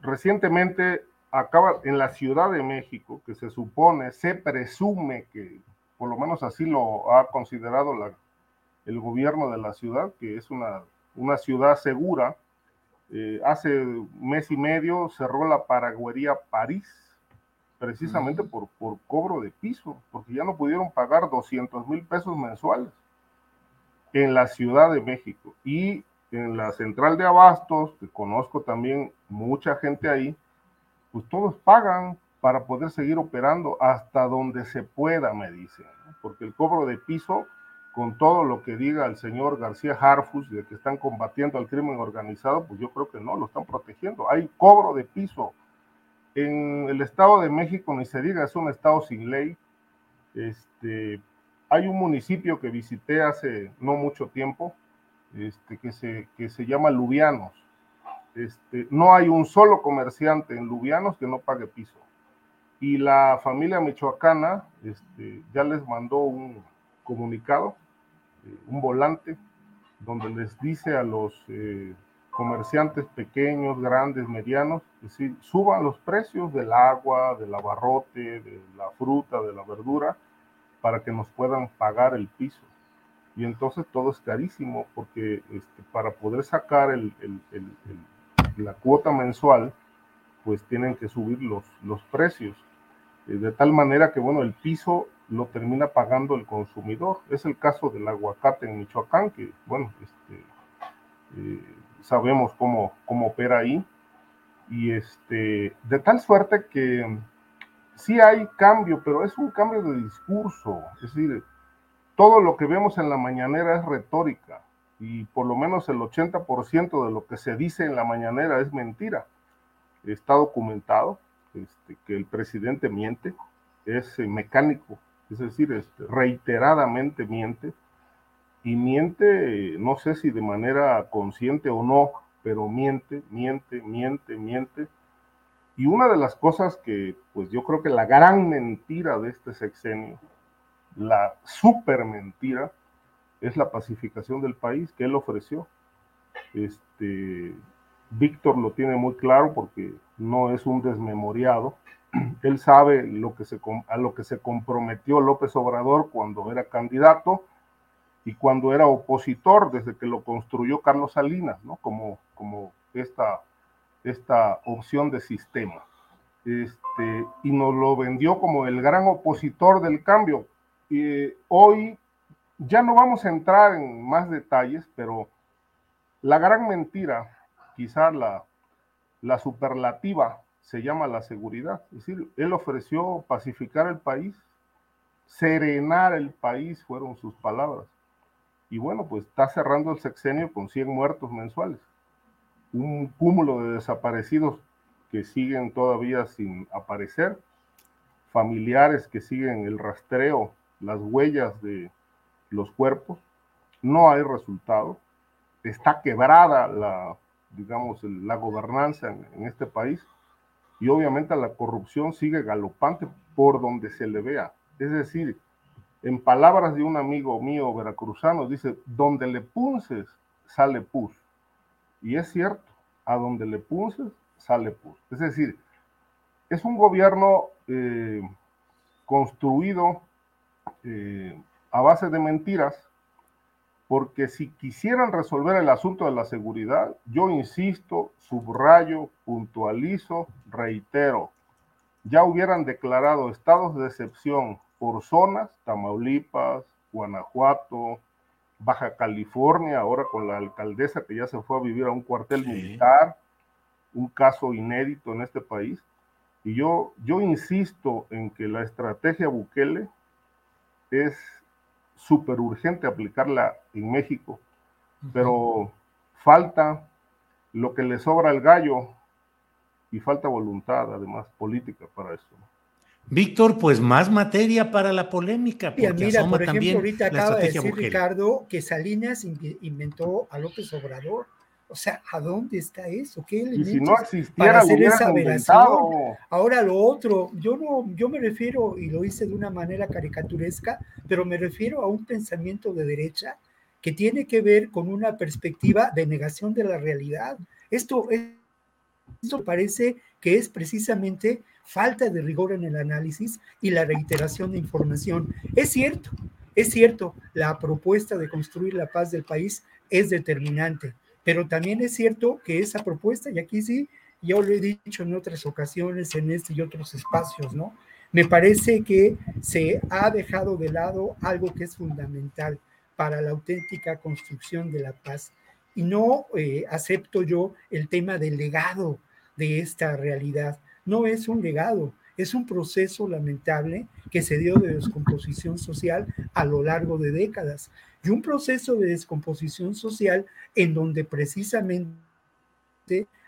Recientemente acaba en la Ciudad de México, que se supone, se presume que por lo menos así lo ha considerado la, el gobierno de la ciudad, que es una, una ciudad segura. Eh, hace mes y medio cerró la Paraguería París, precisamente por, por cobro de piso, porque ya no pudieron pagar 200 mil pesos mensuales en la Ciudad de México. Y en la central de abastos, que conozco también mucha gente ahí, pues todos pagan para poder seguir operando hasta donde se pueda, me dicen, porque el cobro de piso, con todo lo que diga el señor García Harfus de que están combatiendo al crimen organizado, pues yo creo que no, lo están protegiendo. Hay cobro de piso. En el Estado de México, ni se diga, es un estado sin ley. Este, hay un municipio que visité hace no mucho tiempo, este, que, se, que se llama Lubianos. Este, no hay un solo comerciante en Lubianos que no pague piso. Y la familia michoacana este, ya les mandó un comunicado, eh, un volante, donde les dice a los eh, comerciantes pequeños, grandes, medianos, que suban los precios del agua, del abarrote, de la fruta, de la verdura, para que nos puedan pagar el piso y entonces todo es carísimo porque este, para poder sacar la cuota mensual, pues tienen que subir los, los precios. Eh, de tal manera que, bueno, el piso lo termina pagando el consumidor. Es el caso del aguacate en Michoacán, que, bueno, este, eh, sabemos cómo, cómo opera ahí. Y este, de tal suerte que sí hay cambio, pero es un cambio de discurso. Es decir, todo lo que vemos en la mañanera es retórica y por lo menos el 80% de lo que se dice en la mañanera es mentira. Está documentado este, que el presidente miente, es eh, mecánico, es decir, este, reiteradamente miente y miente, no sé si de manera consciente o no, pero miente, miente, miente, miente. Y una de las cosas que, pues yo creo que la gran mentira de este sexenio la super mentira es la pacificación del país que él ofreció. Este, Víctor lo tiene muy claro porque no es un desmemoriado. Él sabe lo que se, a lo que se comprometió López Obrador cuando era candidato y cuando era opositor, desde que lo construyó Carlos Salinas, ¿no? Como, como esta, esta opción de sistema. Este, y nos lo vendió como el gran opositor del cambio, y hoy ya no vamos a entrar en más detalles, pero la gran mentira, quizás la, la superlativa, se llama la seguridad. Es decir, él ofreció pacificar el país, serenar el país, fueron sus palabras. Y bueno, pues está cerrando el sexenio con 100 muertos mensuales. Un cúmulo de desaparecidos que siguen todavía sin aparecer, familiares que siguen el rastreo las huellas de los cuerpos, no hay resultado, está quebrada la, digamos, la gobernanza en, este país y obviamente la corrupción sigue galopante por donde se le vea. Es decir, en palabras de un amigo mío veracruzano, dice, donde le punces, sale pus. Y es cierto, a donde le punces, sale pus. Es decir, es un gobierno eh, construido eh, a base de mentiras, porque si quisieran resolver el asunto de la seguridad, yo insisto, subrayo, puntualizo, reitero, ya hubieran declarado estados de excepción por zonas, Tamaulipas, Guanajuato, Baja California, ahora con la alcaldesa que ya se fue a vivir a un cuartel militar, un caso inédito en este país. Y yo, yo insisto en que la estrategia Bukele es súper urgente aplicarla en México, pero falta lo que le sobra al gallo y falta voluntad, además, política para eso. Víctor, pues más materia para la polémica. Porque mira, por ejemplo, ahorita acaba de decir Ricardo que Salinas inventó a López Obrador. O sea, ¿a dónde está eso? ¿Qué y si no existiera, para hacer esa. Ahora lo otro, yo no, yo me refiero, y lo hice de una manera caricaturesca, pero me refiero a un pensamiento de derecha que tiene que ver con una perspectiva de negación de la realidad. Esto, esto parece que es precisamente falta de rigor en el análisis y la reiteración de información. Es cierto, es cierto, la propuesta de construir la paz del país es determinante, pero también es cierto que esa propuesta, y aquí sí, yo lo he dicho en otras ocasiones, en este y otros espacios, ¿no? Me parece que se ha dejado de lado algo que es fundamental para la auténtica construcción de la paz. Y no eh, acepto yo el tema del legado de esta realidad. No es un legado, es un proceso lamentable que se dio de descomposición social a lo largo de décadas. Y un proceso de descomposición social en donde precisamente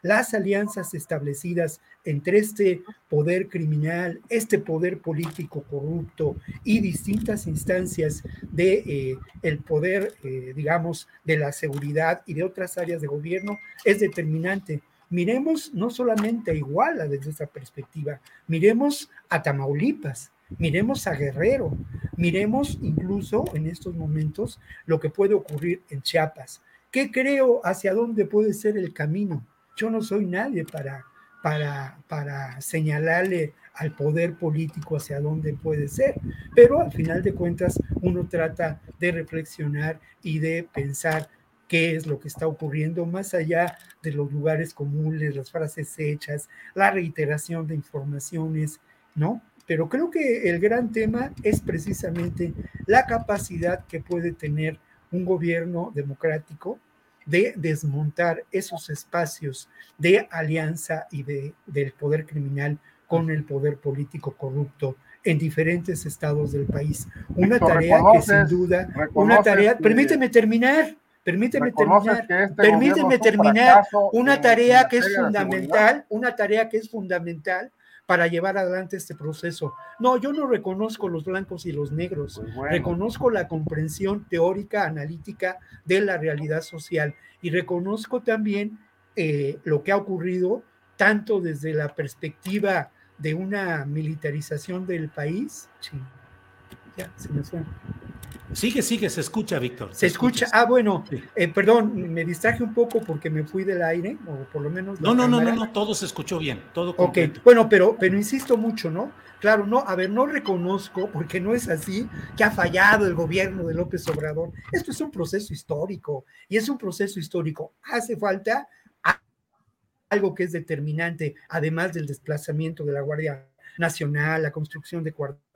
las alianzas establecidas entre este poder criminal, este poder político corrupto y distintas instancias de eh, el poder, eh, digamos, de la seguridad y de otras áreas de gobierno es determinante. Miremos no solamente a Iguala desde esa perspectiva, miremos a Tamaulipas, miremos a Guerrero, miremos incluso en estos momentos lo que puede ocurrir en Chiapas. ¿Qué creo hacia dónde puede ser el camino? Yo no soy nadie para, para, para señalarle al poder político hacia dónde puede ser, pero al final de cuentas uno trata de reflexionar y de pensar qué es lo que está ocurriendo más allá de los lugares comunes, las frases hechas, la reiteración de informaciones, ¿no? Pero creo que el gran tema es precisamente la capacidad que puede tener un gobierno democrático de desmontar esos espacios de alianza y de, del poder criminal con el poder político corrupto en diferentes estados del país. Una tarea que sin duda, una tarea, permíteme terminar, permíteme terminar, este permíteme terminar, una tarea que es fundamental, una tarea que es fundamental para llevar adelante este proceso. No, yo no reconozco los blancos y los negros, pues reconozco la comprensión teórica, analítica de la realidad social y reconozco también eh, lo que ha ocurrido tanto desde la perspectiva de una militarización del país. Sí, ya, se me suena. Sigue, sigue, se escucha, Víctor. Se, escucha. Ah, bueno, eh, perdón, me distraje un poco porque me fui del aire, o por lo menos. No, no, no, no, no, todo se escuchó bien, todo completo. Ok, bueno, pero, pero insisto mucho, ¿no? Claro, no, a ver, no reconozco, porque no es así, que ha fallado el gobierno de López Obrador. Esto es un proceso histórico, y es un proceso histórico. Hace falta algo que es determinante, además del desplazamiento de la Guardia Nacional, la construcción de cuarteles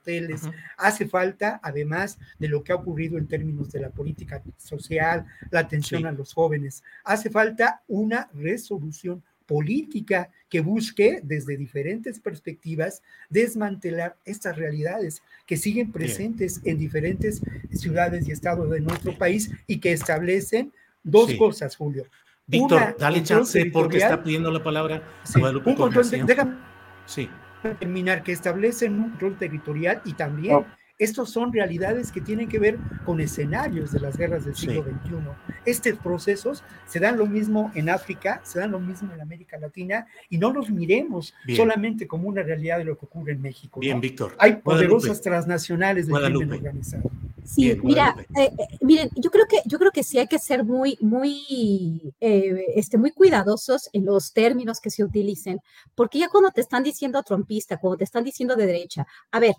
Hace falta, además de lo que ha ocurrido en términos de la política social, la atención a los jóvenes, hace falta una resolución política que busque desde diferentes perspectivas desmantelar estas realidades que siguen presentes en diferentes ciudades y estados de nuestro país y que establecen dos cosas, Julio. Víctor, dale chance porque está pidiendo la palabra. un control déjame, sí terminar, que establecen un rol territorial y también estos son realidades que tienen que ver con escenarios de las guerras del siglo XXI. Estos procesos se dan lo mismo en África, se dan lo mismo en América Latina y no los miremos solamente como una realidad de lo que ocurre en México. Bien, Víctor. Hay poderosas transnacionales de crimen organizado. Sí, mira, eh, eh, miren, yo creo que yo creo que sí hay que ser muy muy eh, este muy cuidadosos en los términos que se utilicen, porque ya cuando te están diciendo trompista, cuando te están diciendo de derecha, a ver,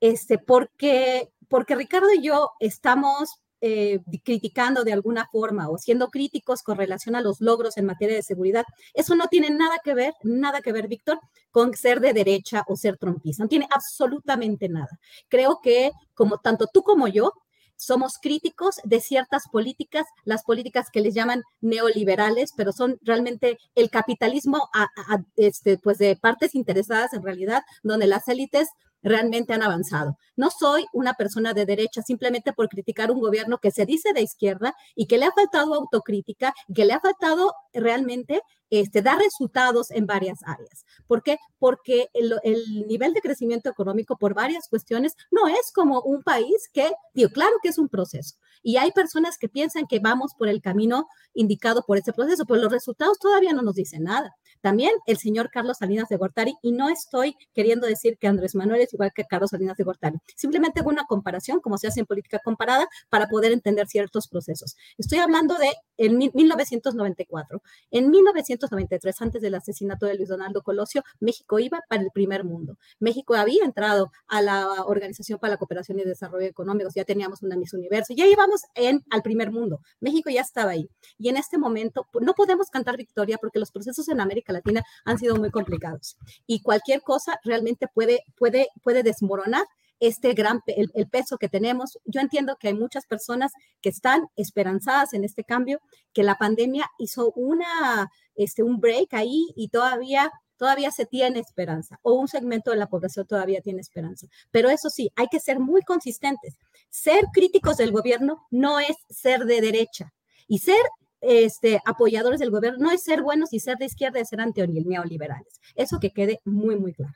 este, porque porque Ricardo y yo estamos eh, criticando de alguna forma o siendo críticos con relación a los logros en materia de seguridad. Eso no tiene nada que ver, nada que ver, Víctor, con ser de derecha o ser trompista. No tiene absolutamente nada. Creo que como tanto tú como yo somos críticos de ciertas políticas, las políticas que les llaman neoliberales, pero son realmente el capitalismo este, pues de partes interesadas en realidad, donde las élites realmente han avanzado. No soy una persona de derecha simplemente por criticar un gobierno que se dice de izquierda y que le ha faltado autocrítica, que le ha faltado realmente este, dar resultados en varias áreas. ¿Por qué? Porque el, nivel de crecimiento económico por varias cuestiones no es como un país que, digo, claro que es un proceso. Y hay personas que piensan que vamos por el camino indicado por ese proceso, pero los resultados todavía no nos dicen nada. También el señor Carlos Salinas de Gortari, y no estoy queriendo decir que Andrés Manuel es igual que Carlos Salinas de Gortari, simplemente hago una comparación, como se hace en política comparada, para poder entender ciertos procesos. Estoy hablando de en 1994. En 1993, antes del asesinato de Luis Donaldo Colosio, México iba para el primer mundo. México había entrado a la Organización para la Cooperación y Desarrollo Económico, ya teníamos una Miss Universo, ya íbamos en, al primer mundo. México ya estaba ahí. Y en este momento no podemos cantar victoria porque los procesos en América Latina han sido muy complicados. Y cualquier cosa realmente puede, puede, puede desmoronar este gran, el, peso que tenemos. Yo entiendo que hay muchas personas que están esperanzadas en este cambio, que la pandemia hizo una, este, un break ahí y todavía todavía se tiene esperanza o un segmento de la población todavía tiene esperanza. Pero eso sí, hay que ser muy consistentes. Ser críticos del gobierno no es ser de derecha y ser este, apoyadores del gobierno no es ser buenos y ser de izquierda es ser neoliberales. Eso que quede muy, muy claro.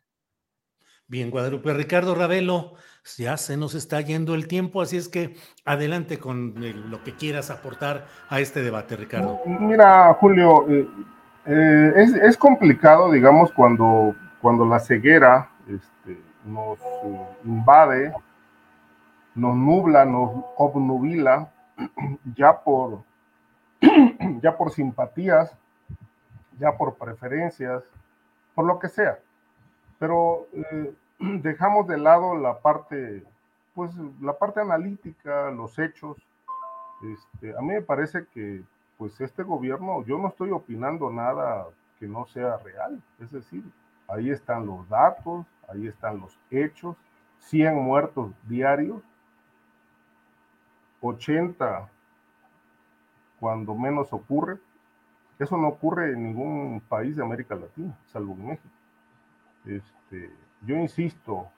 Bien, Guadalupe. Ricardo Ravelo, ya se nos está yendo el tiempo, así es que adelante con lo que quieras aportar a este debate, Ricardo. Mira, Julio, eh, eh, es, complicado, digamos, cuando, cuando la ceguera este, nos eh, invade, nos nubla, nos obnubila, ya por, ya por simpatías, ya por preferencias, por lo que sea. Pero eh, dejamos de lado la parte, pues la parte analítica, los hechos. Este, a mí me parece que, pues este gobierno, yo no estoy opinando nada que no sea real, es decir, ahí están los datos, ahí están los hechos, 100 muertos diarios, 80 cuando menos ocurre. Eso no ocurre en ningún país de América Latina, salvo en México. Este, yo insisto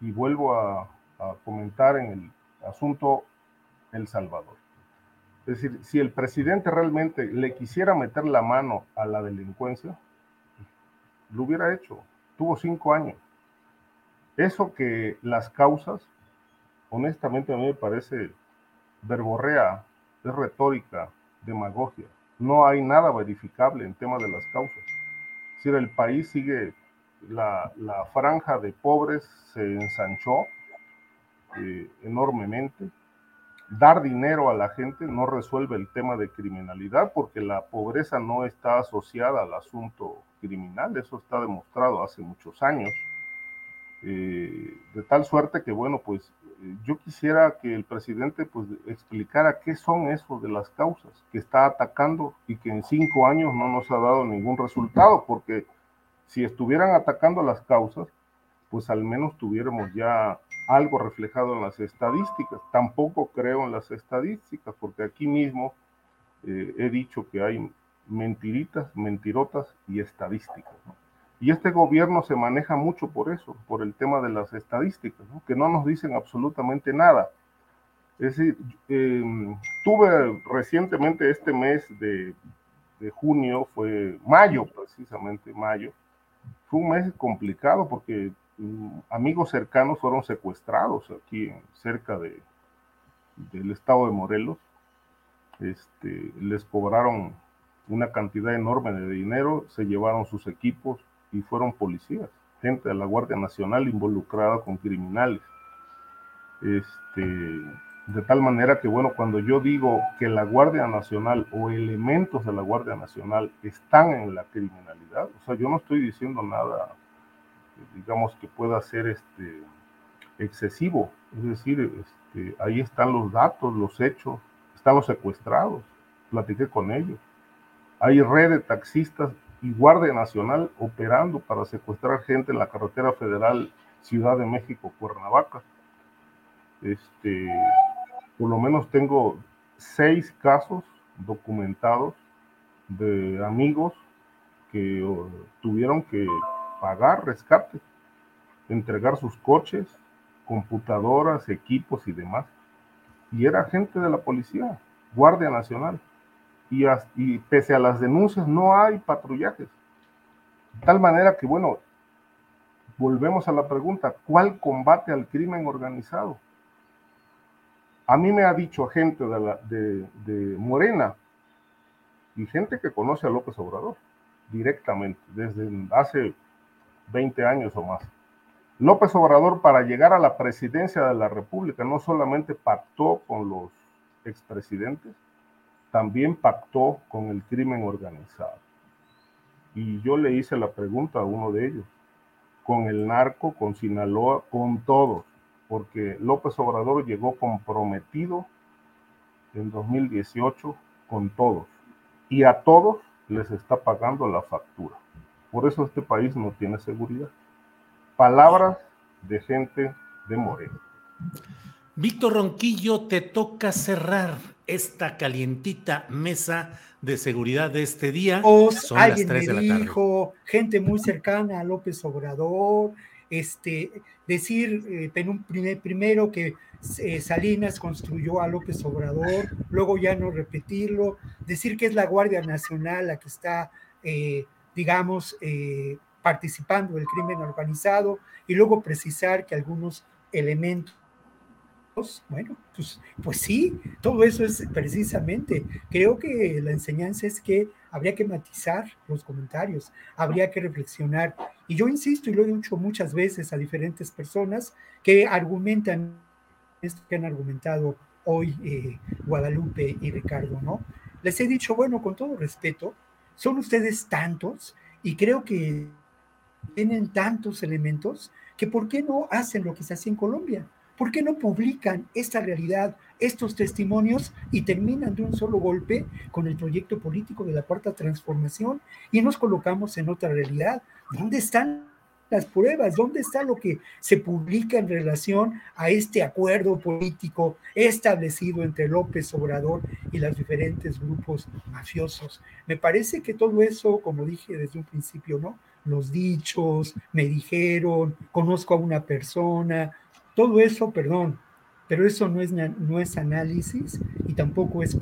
y vuelvo a, comentar en el asunto El Salvador. Es decir, si el presidente realmente le quisiera meter la mano a la delincuencia, lo hubiera hecho. Tuvo cinco años. Eso que las causas, honestamente a mí me parece verborrea, es retórica, demagogia. No hay nada verificable en tema de las causas decir, el país sigue, la, franja de pobres se ensanchó eh, enormemente. Dar dinero a la gente no resuelve el tema de criminalidad porque la pobreza no está asociada al asunto criminal, eso está demostrado hace muchos años. Eh, de tal suerte que, bueno, pues yo quisiera que el presidente pues explicara qué son eso de las causas que está atacando y que en cinco años no nos ha dado ningún resultado, porque si estuvieran atacando las causas, pues al menos tuviéramos ya algo reflejado en las estadísticas. Tampoco creo en las estadísticas, porque aquí mismo eh, he dicho que hay mentiritas, mentirotas y estadísticas. Y este gobierno se maneja mucho por eso, por el tema de las estadísticas, que no nos dicen absolutamente nada. Es decir, em, tuve recientemente este mes de, junio, fue mayo precisamente, mayo, fue un mes complicado porque mm, amigos cercanos fueron secuestrados aquí cerca de, del estado de Morelos. Este, les cobraron una cantidad enorme de dinero, se llevaron sus equipos, y fueron policías, gente de la Guardia Nacional involucrada con criminales. Este, de tal manera que, bueno, cuando yo digo que la Guardia Nacional o elementos de la Guardia Nacional están en la criminalidad, o sea, yo no estoy diciendo nada, digamos, que pueda ser este, excesivo. Es decir, este, ahí están los datos, los hechos, están los secuestrados, platiqué con ellos. Hay red de taxistas y Guardia Nacional operando para secuestrar gente en la carretera federal Ciudad de México, Cuernavaca. Este, por lo menos tengo seis casos documentados de amigos que tuvieron que pagar rescate, entregar sus coches, computadoras, equipos y demás. Y era gente de la policía, Guardia Nacional y, pese a las denuncias no hay patrullajes. De tal manera que, bueno, volvemos a la pregunta, ¿cuál combate al crimen organizado? A mí me ha dicho gente de, de, Morena y gente que conoce a López Obrador, directamente, desde hace 20 años o más. López Obrador para llegar a la presidencia de la República no solamente pactó con los expresidentes, también pactó con el crimen organizado. Y yo le hice la pregunta a uno de ellos, con el narco, con Sinaloa, con todos, porque López Obrador llegó comprometido en 2018 con todos y a todos les está pagando la factura. Por eso este país no tiene seguridad. Palabras de gente de Moreno. Víctor Ronquillo, te toca cerrar esta calientita mesa de seguridad de este día. Son alguien las 3 de la dijo, gente muy cercana a López Obrador, este, decir eh, primero que eh, Salinas construyó a López Obrador, luego ya no repetirlo, decir que es la Guardia Nacional la que está, eh, digamos, participando del crimen organizado y luego precisar que algunos elementos bueno, pues, pues sí, todo eso es precisamente. Creo que la enseñanza es que habría que matizar los comentarios, habría que reflexionar. Y yo insisto, y lo he dicho muchas veces a diferentes personas que argumentan esto que han argumentado hoy eh, Guadalupe y Ricardo, ¿no? Les he dicho, bueno, con todo respeto, son ustedes tantos y creo que tienen tantos elementos que ¿por qué no hacen lo que se hace en Colombia? ¿Por qué no publican esta realidad, estos testimonios y terminan de un solo golpe con el proyecto político de la cuarta transformación y nos colocamos en otra realidad? ¿Dónde están las pruebas? ¿Dónde está lo que se publica en relación a este acuerdo político establecido entre López Obrador y los diferentes grupos mafiosos? Me parece que todo eso, como dije desde un principio, ¿no? Los dichos, me dijeron, conozco a una persona, todo eso, perdón, pero eso no es, no es análisis y tampoco es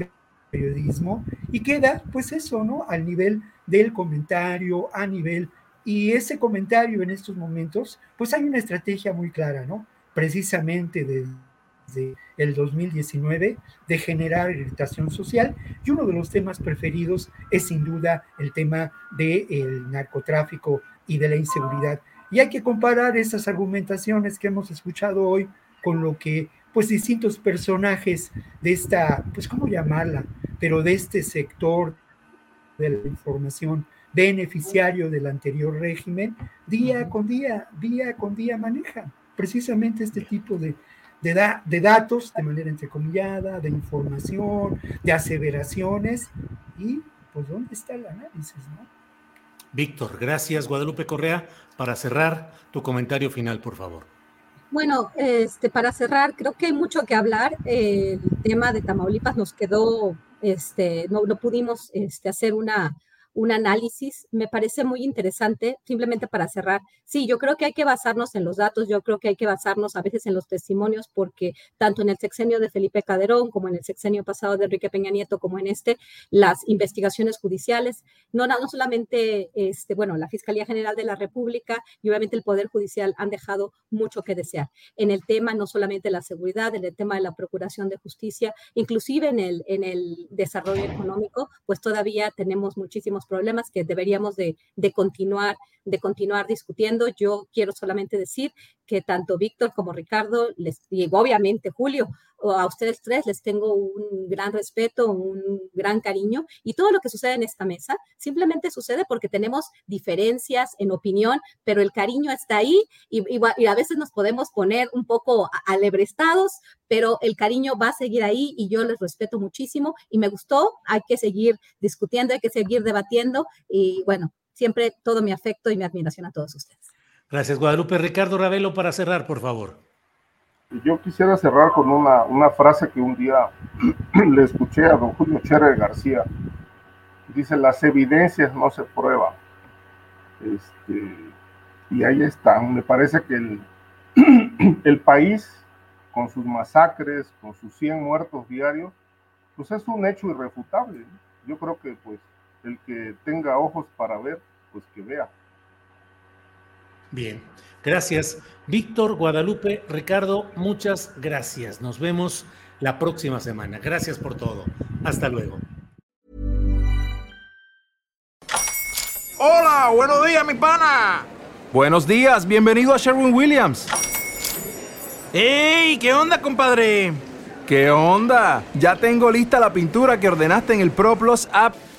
periodismo y queda pues eso, ¿no? Al nivel del comentario, a nivel, y ese comentario en estos momentos, pues hay una estrategia muy clara, ¿no? Precisamente desde el 2019 de generar irritación social y uno de los temas preferidos es sin duda el tema del narcotráfico y de la inseguridad y hay que comparar esas argumentaciones que hemos escuchado hoy con lo que pues distintos personajes de esta, pues cómo llamarla, pero de este sector de la información beneficiario del anterior régimen, día con día, día con día manejan precisamente este tipo de, de, de datos de manera entrecomillada, de información, de aseveraciones, y pues dónde está el análisis, ¿no? Víctor, gracias. Guadalupe Correa, para cerrar, tu comentario final, por favor. Bueno, este, para cerrar, creo que hay mucho que hablar. el tema de Tamaulipas nos quedó, este, no, no pudimos este, hacer una, un análisis. Me parece muy interesante, simplemente para cerrar. Sí, yo creo que hay que basarnos en los datos, yo creo que hay que basarnos a veces en los testimonios, porque tanto en el sexenio de Felipe Calderón como en el sexenio pasado de Enrique Peña Nieto, como en este, las investigaciones judiciales, no, no solamente, este, bueno, la Fiscalía General de la República y obviamente el Poder Judicial han dejado mucho que desear. En el tema no solamente la seguridad, en el tema de la procuración de justicia, inclusive en el, en el desarrollo económico, pues todavía tenemos muchísimos problemas que deberíamos de, continuar, de continuar discutiendo. Yo quiero solamente decir que tanto Víctor como Ricardo, les, y obviamente Julio, a ustedes tres les tengo un gran respeto, un gran cariño y todo lo que sucede en esta mesa simplemente sucede porque tenemos diferencias en opinión, pero el cariño está ahí y, a veces nos podemos poner un poco alebrestados, pero el cariño va a seguir ahí y yo les respeto muchísimo y me gustó, hay que seguir discutiendo, hay que seguir debatiendo y bueno, siempre todo mi afecto y mi admiración a todos ustedes. Gracias, Guadalupe. Ricardo Ravelo, para cerrar, por favor. Yo quisiera cerrar con una, una frase que un día le escuché a don Julio Scherer García. Dice, las evidencias no se prueban. Este, y ahí están. Me parece que el, el país, con sus masacres, con sus 100 muertos diarios, pues es un hecho irrefutable. Yo creo que pues el que tenga ojos para ver, pues que vea. Bien, gracias. Víctor, Guadalupe, Ricardo, muchas gracias. Nos vemos la próxima semana. Gracias por todo. Hasta luego. Hola, buenos días, mi pana. Buenos días, bienvenido a Sherwin Williams. ¡Ey! ¿Qué onda, compadre? ¿Qué onda? Ya tengo lista la pintura que ordenaste en el ProPlus app.